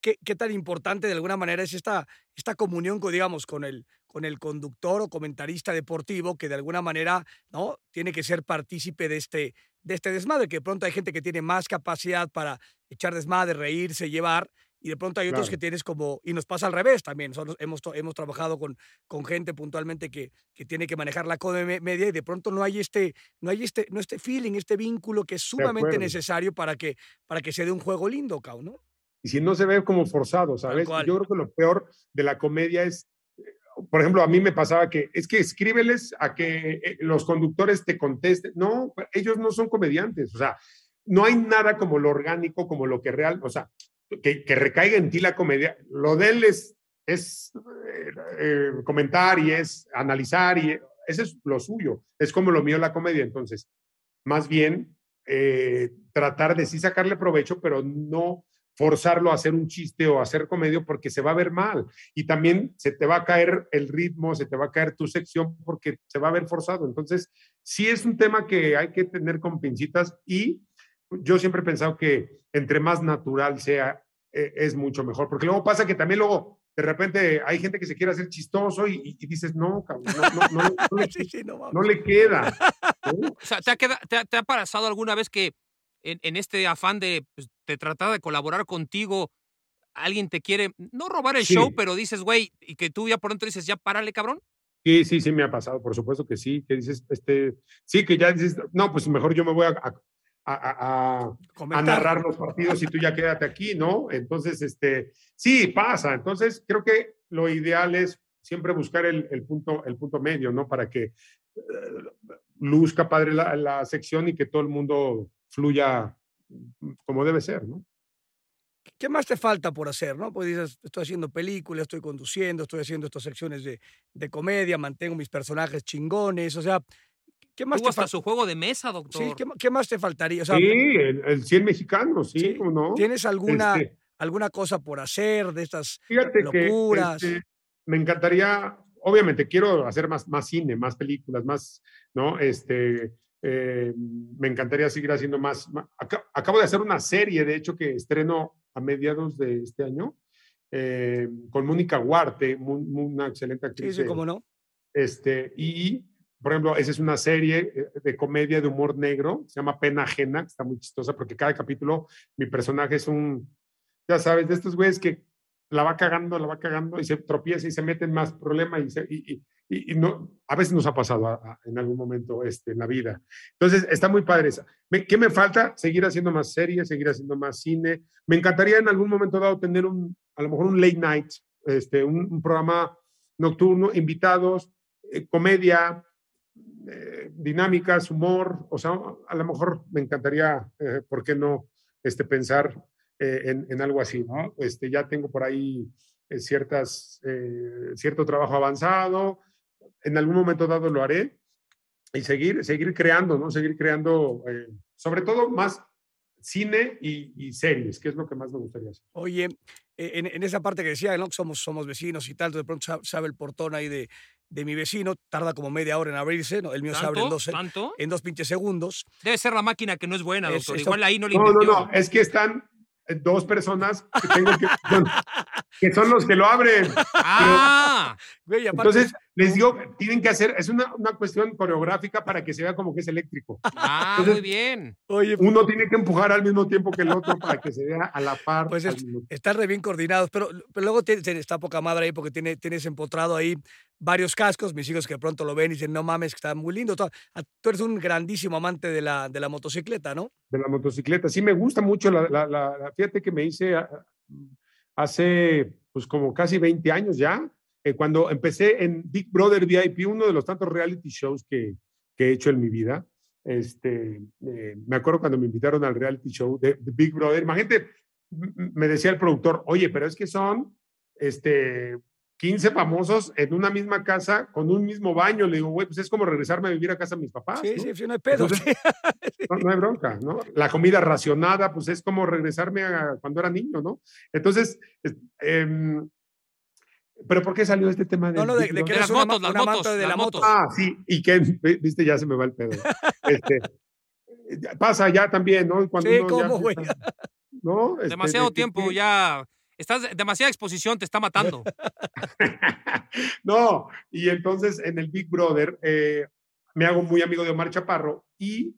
¿qué, qué tan importante de alguna manera es esta, esta comunión, digamos, con el, con el conductor o comentarista deportivo que de alguna manera, ¿no? Tiene que ser partícipe de este, de este desmadre, que de pronto hay gente que tiene más capacidad para echar desmadre, reírse, llevar, y de pronto hay otros Claro. que tienes como, y nos pasa al revés también, nosotros hemos, hemos trabajado con, con gente puntualmente que, que tiene que manejar la comedia y de pronto no hay este, no hay este, no este feeling, este vínculo que es sumamente necesario para que, para que se dé un juego lindo, Cao, ¿no? Y si no se ve como forzado, ¿sabes? Yo creo que lo peor de la comedia es, por ejemplo, a mí me pasaba que es que escríbeles a que eh, los conductores te contesten. No, ellos no son comediantes, o sea, no hay nada como lo orgánico, como lo que real, o sea, que, que recaiga en ti la comedia. Lo de él es, es eh, eh, comentar y es analizar y ese es lo suyo, es como lo mío la comedia. Entonces, más bien eh, tratar de sí sacarle provecho, pero no forzarlo a hacer un chiste o a hacer comedia porque se va a ver mal. Y también se te va a caer el ritmo, se te va a caer tu sección porque se va a ver forzado. Entonces, sí es un tema que hay que tener con pincitas y yo siempre he pensado que entre más natural sea, eh, es mucho mejor. Porque luego pasa que también luego de repente hay gente que se quiere hacer chistoso y, y- y dices, no, cabrón, no, no, no, no le, Sí, sí, no mames. no le queda. O sea, ¿te ha, queda- te ha- te ha pasado alguna vez que en, en este afán de pues, te trataba de colaborar contigo, alguien te quiere, no robar el Sí. show, pero dices, güey, y que tú ya por dentro dices, ya párale, cabrón. Sí, sí, sí me ha pasado, por supuesto que sí, que dices, este, sí, que ya dices, no, pues mejor yo me voy a, a, narrar los partidos y tú ya quédate aquí, ¿no? Entonces, este, sí, pasa. Entonces, creo que lo ideal es siempre buscar el, el punto, el punto medio, ¿no? Para que eh, luzca padre la, la sección y que todo el mundo fluya como debe ser, ¿no? ¿Qué más te falta por hacer, no? Pues dices, estoy haciendo películas, estoy conduciendo, estoy haciendo estas secciones de, de comedia, mantengo mis personajes chingones, o sea, ¿qué más Tuvo te hasta falta? su juego de mesa, doctor. Sí, ¿qué, qué más te faltaría? O sea, sí, el, el 100 mexicano, sí, sí, ¿cómo no? ¿tienes alguna, Este, alguna cosa por hacer de estas? Fíjate locuras. que este, me encantaría, obviamente quiero hacer más, más cine, más películas, más, ¿no? Este, eh, me encantaría seguir haciendo más. acabo de hacer una serie, de hecho, que estreno a mediados de este año, eh, con Mónica Huarte, una excelente Sí, actriz. sí, de- cómo no. este, y, por ejemplo, esa es una serie eh, de comedia de humor negro, se llama Pena Ajena, que está muy chistosa porque cada capítulo mi personaje es un, ya sabes, de estos güeyes que la va cagando, la va cagando y se tropieza y se mete en más problema y, y, y- no, a veces nos ha pasado en algún momento este, en la vida. Entonces, está muy padre esa. ¿Qué me falta? Seguir haciendo más series, seguir haciendo más cine. Me encantaría en algún momento dado tener un, a lo mejor un late night, este, un, un programa nocturno, invitados, eh, comedia, eh, dinámicas, humor, o sea, a lo mejor me encantaría, eh, ¿por qué no, este, pensar eh, en, en algo así, ¿no? Este, ya tengo por ahí eh, ciertas, eh, cierto trabajo avanzado, en algún momento dado lo haré, y seguir, seguir creando, ¿no? Seguir creando, eh, sobre todo más cine y, y series, que es lo que más me gustaría hacer. Oye, eh, en, en esa parte que decía, ¿no? Somos, somos vecinos y tal, de pronto sa- se abre el portón ahí de, de mi vecino, tarda como media hora en abrirse, ¿no? El mío se abre en dos, ¿Tanto? en dos pinches segundos. Debe ser la máquina que no es buena, Es- doctor. eso- Igual ahí no le No, no, invirtió. no, es que están dos personas que, tengo que, que son los que lo abren. Ah, Güey, aparte, Entonces, les digo, tienen que hacer, es una, una cuestión coreográfica para que se vea como que es eléctrico. ah, Entonces- muy bien. oye, Uno tiene que empujar al mismo tiempo que el otro para que se vea a la par. Pues es- están re bien coordinados, pero, pero luego está poca madre ahí porque tiene, tienes empotrado ahí varios cascos. Mis hijos que pronto lo ven y dicen, no mames, que está muy lindo. Tú, ah, tú eres un grandísimo amante de la, de la motocicleta, ¿no? de la motocicleta. Sí, me gusta mucho la, la, la- la- fíjate que me hice ah, hace pues como casi 20 años ya, eh, cuando empecé en Big Brother VIP, uno de los tantos reality shows que, que he hecho en mi vida. Este, eh, me acuerdo cuando me invitaron al reality show de, de Big Brother. Imagínate, me decía el productor, oye, pero es que son este, 15 famosos en una misma casa con un mismo baño. Le digo, güey, pues es como regresarme a vivir a casa de mis papás. sí, ¿no? sí, sí, no hay pedo. Entonces, no, no hay bronca, ¿no? La comida racionada, pues es como regresarme a cuando era niño, ¿no? Entonces, es- em, ¿pero por qué salió este tema de, No, no, de, de que De las una, motos, ma- las motos, de las la moto. motos. Ah, sí, y que, viste, ya se me va el pedo. Este, pasa ya también, ¿no? Cuando Sí, uno ¿cómo, güey? Este, Demasiado tiempo, que- ya. Estás, demasiada exposición, te está matando. no, y entonces en el Big Brother eh, me hago muy amigo de Omar Chaparro y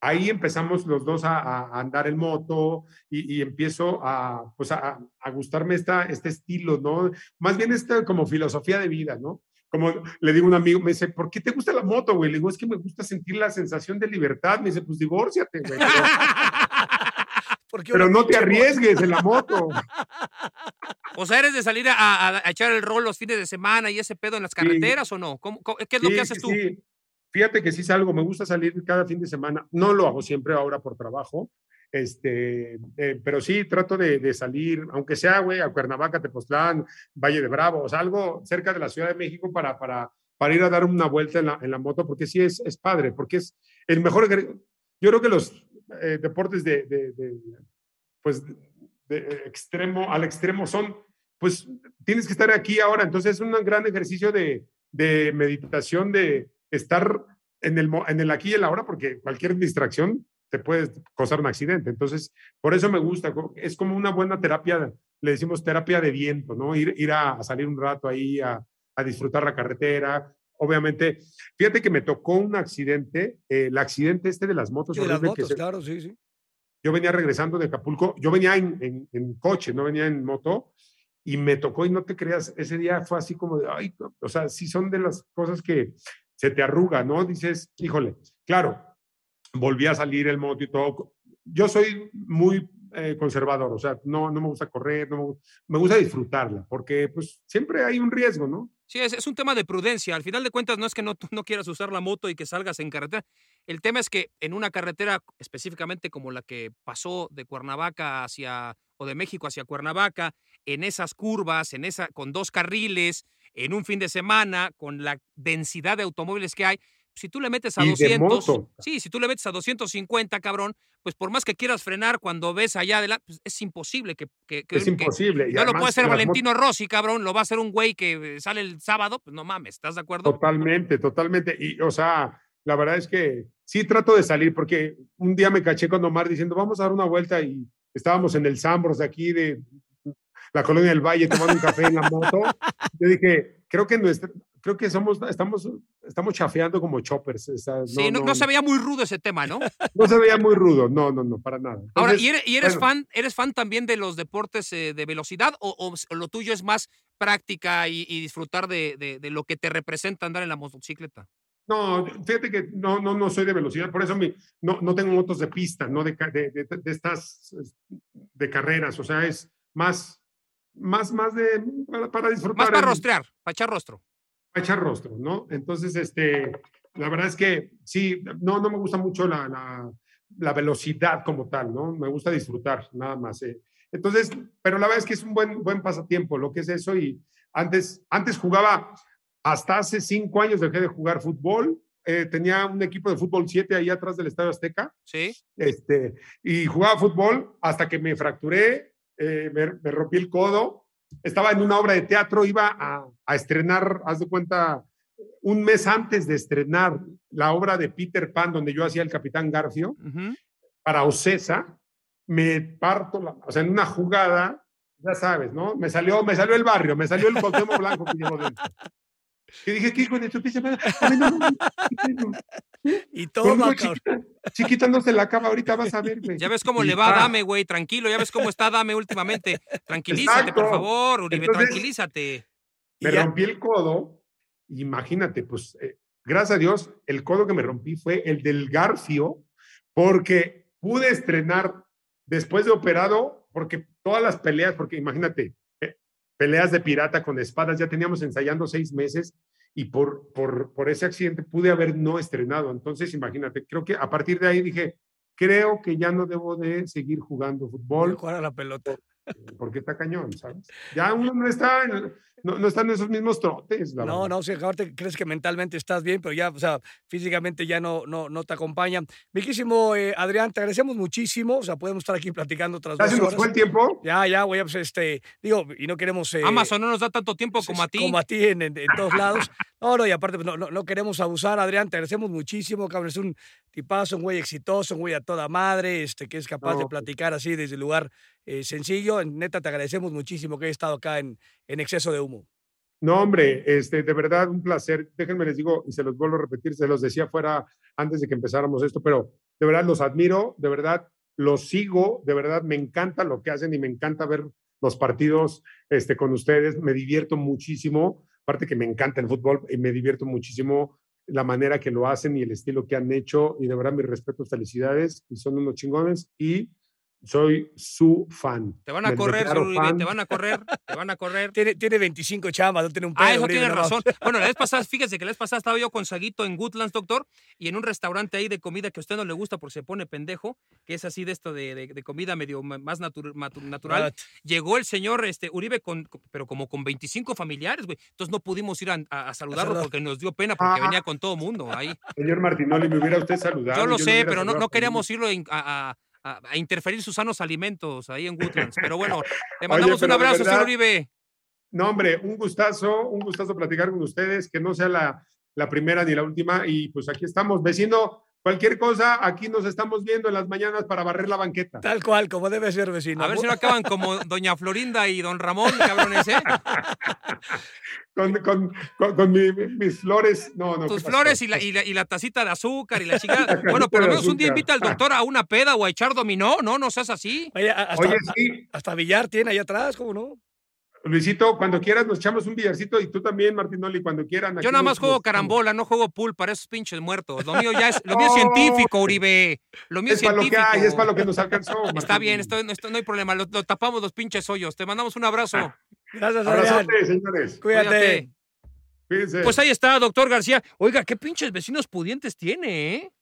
ahí empezamos los dos a, a andar en moto y, y empiezo a, pues a, a gustarme esta, este estilo, ¿no? Más bien esta como filosofía de vida, ¿no? Como le digo a un amigo, me dice, ¿por qué te gusta la moto, güey? Le digo, es que me gusta sentir la sensación de libertad. Me dice, pues divórciate, güey. Pero, no te arriesgues en la moto. O sea, ¿eres de salir a, a- a echar el rol los fines de semana y ese pedo en las carreteras o no? ¿Cómo- cómo- ¿Qué es lo Sí, que haces tú? sí. Fíjate que sí salgo, me gusta salir cada fin de semana. No lo hago siempre ahora por trabajo, este, eh, pero sí trato de, de salir, aunque sea, güey, a Cuernavaca, Tepoztlán, Valle de Bravo, o sea, algo cerca de la Ciudad de México para, para, para ir a dar una vuelta en la, en la moto, porque sí es, es padre, porque es el mejor. Yo creo que los eh, deportes de, de- de, pues, de extremo al extremo son, pues, tienes que estar aquí ahora, entonces es un gran ejercicio de, de meditación, de estar en el, en el aquí y el ahora, porque cualquier distracción te puede causar un accidente. Entonces, por eso me gusta, es como una buena terapia, le decimos terapia de viento, ¿no? Ir, ir a, a salir un rato ahí, a, a disfrutar la carretera. Obviamente, fíjate que me tocó un accidente, eh, el accidente este de las motos. Sí, de las motos, se- claro, sí, sí. yo venía regresando de Acapulco, yo venía en, en, coche, no venía en moto, y me tocó, y no te creas, ese día fue así como de, ay, o sea, sí son de las cosas que se te arruga, ¿no? Dices, híjole, claro, volví a salir el moto y todo. Yo soy muy eh, conservador, o sea, no, no me gusta correr, no me, gusta disfrutarla, porque pues siempre hay un riesgo, ¿no? Sí, es, es, un tema de prudencia. Al final de cuentas, no es que no, no quieras usar la moto y que salgas en carretera. El tema es que en una carretera específicamente como la que pasó de Cuernavaca hacia, o de México hacia Cuernavaca, en esas curvas, en esa, con dos carriles, en un fin de semana, con la densidad de automóviles que hay, si tú le metes a 200, sí, si tú le metes a 250, cabrón, pues por más que quieras frenar cuando ves allá adelante, pues es imposible que... que, es imposible. no lo puede hacer Valentino Rossi, cabrón, lo va a hacer un güey que sale el sábado, pues no mames, ¿estás de acuerdo? Totalmente, totalmente. Y, o sea, la verdad es que sí trato de salir, porque un día me caché con Omar diciendo, vamos a dar una vuelta y estábamos en el Zambros de aquí de la colonia del Valle tomando un café en la moto. Yo dije, creo que nuestra, creo que somos, estamos, estamos chafeando como choppers. sí, no, se veía muy rudo ese tema, ¿no? No se veía muy rudo, no, no, no, para nada. Ahora, ¿y eres, fan, eres fan también de los deportes eh, de velocidad o, lo tuyo es más práctica y, disfrutar de, de, lo que te representa andar en la motocicleta? No, fíjate que no, no, no soy de velocidad, por eso mi, no, no tengo motos de pista, no de, de, de, estas de carreras, o sea, es más, más, más de para, disfrutar. Más para rostrear, para echar rostro echar rostro, ¿no? Entonces, este, la verdad es que sí, no, no me gusta mucho la, la, velocidad como tal, ¿no? Me gusta disfrutar, nada más. Eh. Entonces, pero la verdad es que es un buen, buen pasatiempo lo que es eso y antes, antes jugaba, hasta hace cinco años dejé de jugar fútbol, eh, tenía un equipo de fútbol 7 ahí atrás del Estadio Azteca. Sí. Este, y jugaba fútbol hasta que me fracturé, eh, me, rompí el codo estaba en una obra de teatro, iba a, estrenar, haz de cuenta, un mes antes de estrenar la obra de Peter Pan, donde yo hacía el Capitán Garfio, para Ocesa, me parto, o sea, en una jugada, ya sabes, ¿no? Me salió, me salió el barrio, me salió el Cuauhtémoc Blanco que llevo dentro. Y dije, ¿qué hijo de tu Y todo, chiquita, chiquita, no se la acaba, ahorita vas a ver, Ya ves cómo le va a Dame, güey, tranquilo, ya ves cómo está Dame últimamente. Tranquilízate, por favor, Uribe, tranquilízate. Me rompí el codo, imagínate, pues, eh, gracias a Dios, el codo que me rompí fue el del Garfio, porque pude estrenar después de operado, porque todas las peleas, porque imagínate, peleas de pirata con espadas, ya teníamos ensayando seis meses y por, por, ese accidente pude haber no estrenado. Entonces, imagínate, creo que a partir de ahí dije, creo que ya no debo de seguir jugando fútbol. Jugar a la pelota. Porque está cañón, ¿sabes? Ya uno no está en, no, no están en esos mismos trotes. no, no, si te crees que mentalmente estás bien, pero ya, o sea, físicamente ya no, no, no te acompaña. Miquísimo, eh, Adrián, te agradecemos muchísimo. O sea, podemos estar aquí platicando otras dos horas. buen tiempo? Ya, ya, güey, pues este, digo, y no queremos. Eh, Amazon no nos da tanto tiempo como a ti. Como a ti en, en, todos lados. No, no, y aparte, pues, no, no, no, queremos abusar, Adrián, te agradecemos muchísimo, cabrón. Es un tipazo, un güey exitoso, un güey a toda madre, este, que es capaz de pues. platicar así desde el lugar eh, sencillo. Neta, te agradecemos muchísimo que hayas estado acá en, en exceso de humo. No, hombre, este, de verdad un placer. Déjenme les digo, y se los vuelvo a repetir, se los decía fuera antes de que empezáramos esto, pero de verdad los admiro, de verdad los sigo, de verdad me encanta lo que hacen y me encanta ver los partidos este, con ustedes, me divierto muchísimo, aparte que me encanta el fútbol y me divierto muchísimo la manera que lo hacen y el estilo que han hecho y de verdad mis respetos, felicidades y son unos chingones y soy su fan. Te van a correr, te van a correr, te van a correr. Tiene, tiene 25 chamas, no tiene un pedo. Ah, eso tiene razón. Bueno, la vez pasada, fíjese que la vez pasada estaba yo con Saguito en Goodlands, doctor, y en un restaurante ahí de comida que a usted no le gusta porque se pone pendejo, que es así de esto de, de, comida medio más natural. Llegó el señor este, Uribe, con, pero como con 25 familiares, güey. Entonces no pudimos ir a, saludarlo porque nos dio pena porque venía con todo mundo ahí. Señor Martinoli, me hubiera usted saludado. Yo lo sé, pero no, no queríamos irlo a a, interferir sus sanos alimentos ahí en Woodlands. Pero bueno, le mandamos un abrazo, señor Uribe. No, hombre, un gustazo, un gustazo platicar con ustedes, que no sea la, la primera ni la última. Y pues aquí estamos, vecino, cualquier cosa, aquí nos estamos viendo en las mañanas para barrer la banqueta. Tal cual, como debe ser, vecino. A ver si no acaban como doña Florinda y don Ramón, cabrones, ¿eh? con, con, con, con mi- mi- mis flores, no, no. Tus flores y la, y, la, y la tacita de azúcar y la chica. Bueno, por lo menos un día invita al doctor a una peda o a echar dominó, no, no seas así. Oye, hasta, Oye, sí, hasta billar tiene ahí atrás, ¿cómo no? Luisito, cuando quieras nos echamos un billarcito y tú también, Martinoli, cuando quieran. Yo nada nos- más juego carambola, no juego pool para esos pinches muertos. Lo mío ya es, lo mío es científico, Uribe. Lo mío es, Es para lo que hay, es para lo que nos alcanzó. Está bien, esto, esto- no hay problema. Lo, lo tapamos los pinches hoyos. Te mandamos un abrazo. Gracias, Adrián. Abrazote, señores. Cuídate. Cuídate. Cuídense. Pues ahí está, doctor García. Oiga, qué pinches vecinos pudientes tiene, ¿eh?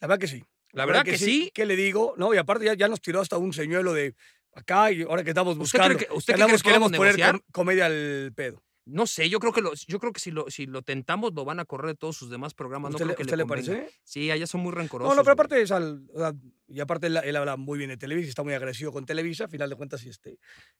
La verdad que sí. La verdad que sí. ¿Qué le digo? No, y aparte ya, ya nos tiró hasta un señuelo de acá y ahora que estamos ¿Usted buscando. cree que- usted que cree que andamos- queremos poner com- comedia al pedo. No sé, yo creo que lo, yo creo que si lo, si lo tentamos, lo van a correr de todos sus demás programas. No ¿Usted, creo le, que usted le parece? Sí, allá son muy rencorosos. No, no, pero aparte, es al- y aparte él, él habla muy bien de Televisa, está muy agresivo con Televisa, a final de cuentas, este,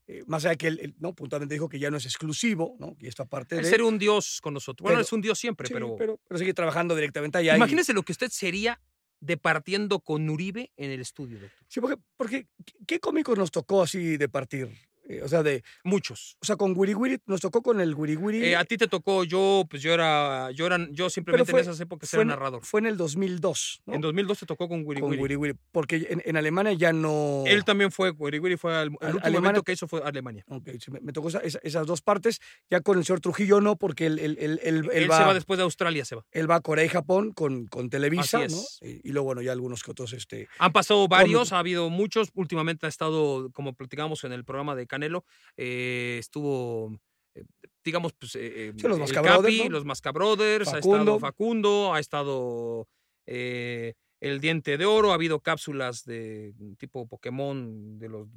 eh, más allá que él, él, no, puntualmente dijo que ya no es exclusivo, ¿no? Y esto aparte Él de... sería un dios con nosotros. Bueno, es un dios siempre, Sí, pero, pero, pero sigue trabajando directamente allá. y- imagínese lo que usted sería departiendo con Uribe en el estudio, doctor. Sí, porque, porque ¿qué- ¿qué cómicos nos tocó así de partir? Eh, o sea, de, Muchos. o sea, con Wiri Wiri, nos tocó con el Wiri Wiri. Eh, a ti te tocó, yo, pues yo era, yo era, yo simplemente fue- en esas épocas era en, narrador. fue en el 2002, ¿no? En 2002 te tocó con Wiri con Wiri. Wiri Wiri, porque en, en Alemania ya no... Él también fue, Wiri Wiri fue al, el último Alemania- evento que hizo fue Alemania. Me, me tocó esa- esa- esas dos partes. Ya con el señor Trujillo no, porque él, él, él, él- él Él va, se va después de Australia, se va. él va a Corea y Japón con, con Televisa, ¿no? Y, y luego, bueno, ya algunos que otros, este... Han pasado varios, ha habido muchos. Últimamente ha estado, como platicábamos en el programa de Canelo, eh, estuvo, eh, digamos, pues. eh, Sí, los el Masca Brothers, Capi, ¿no? los Masca Brothers, ha estado Facundo, ha estado eh, el Diente de Oro, ha habido cápsulas de tipo Pokémon, de los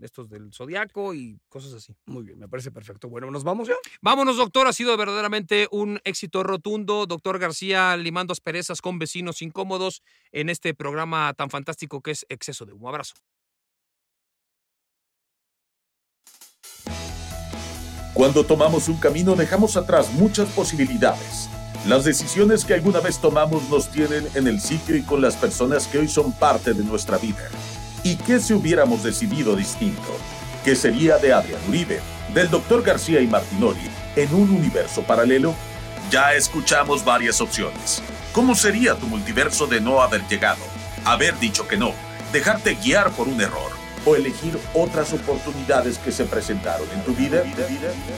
estos del Zodiaco y cosas así. Muy bien, me parece perfecto. Bueno, ¿nos vamos ya? Vámonos, doctor. Ha sido verdaderamente un éxito rotundo. Doctor García limando asperezas con vecinos incómodos en este programa tan fantástico que es Exceso de Humo. Abrazo. Cuando tomamos un camino dejamos atrás muchas posibilidades. Las decisiones que alguna vez tomamos nos tienen en el sitio y con las personas que hoy son parte de nuestra vida. ¿Y qué si hubiéramos decidido distinto? ¿Qué sería de Adrián Uribe, del Dr. García y Martinoli en un universo paralelo? Ya escuchamos varias opciones. ¿Cómo sería tu multiverso de no haber llegado, haber dicho que no, dejarte guiar por un error o elegir otras oportunidades que se presentaron en tu vida?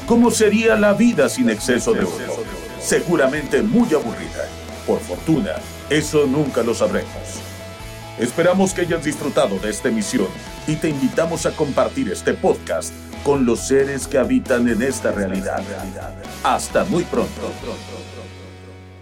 ¿Cómo sería la vida sin exceso de oro? Seguramente muy aburrida. Por fortuna, eso nunca lo sabremos. Esperamos que hayas disfrutado de esta emisión y te invitamos a compartir este podcast con los seres que habitan en esta realidad. Hasta muy pronto.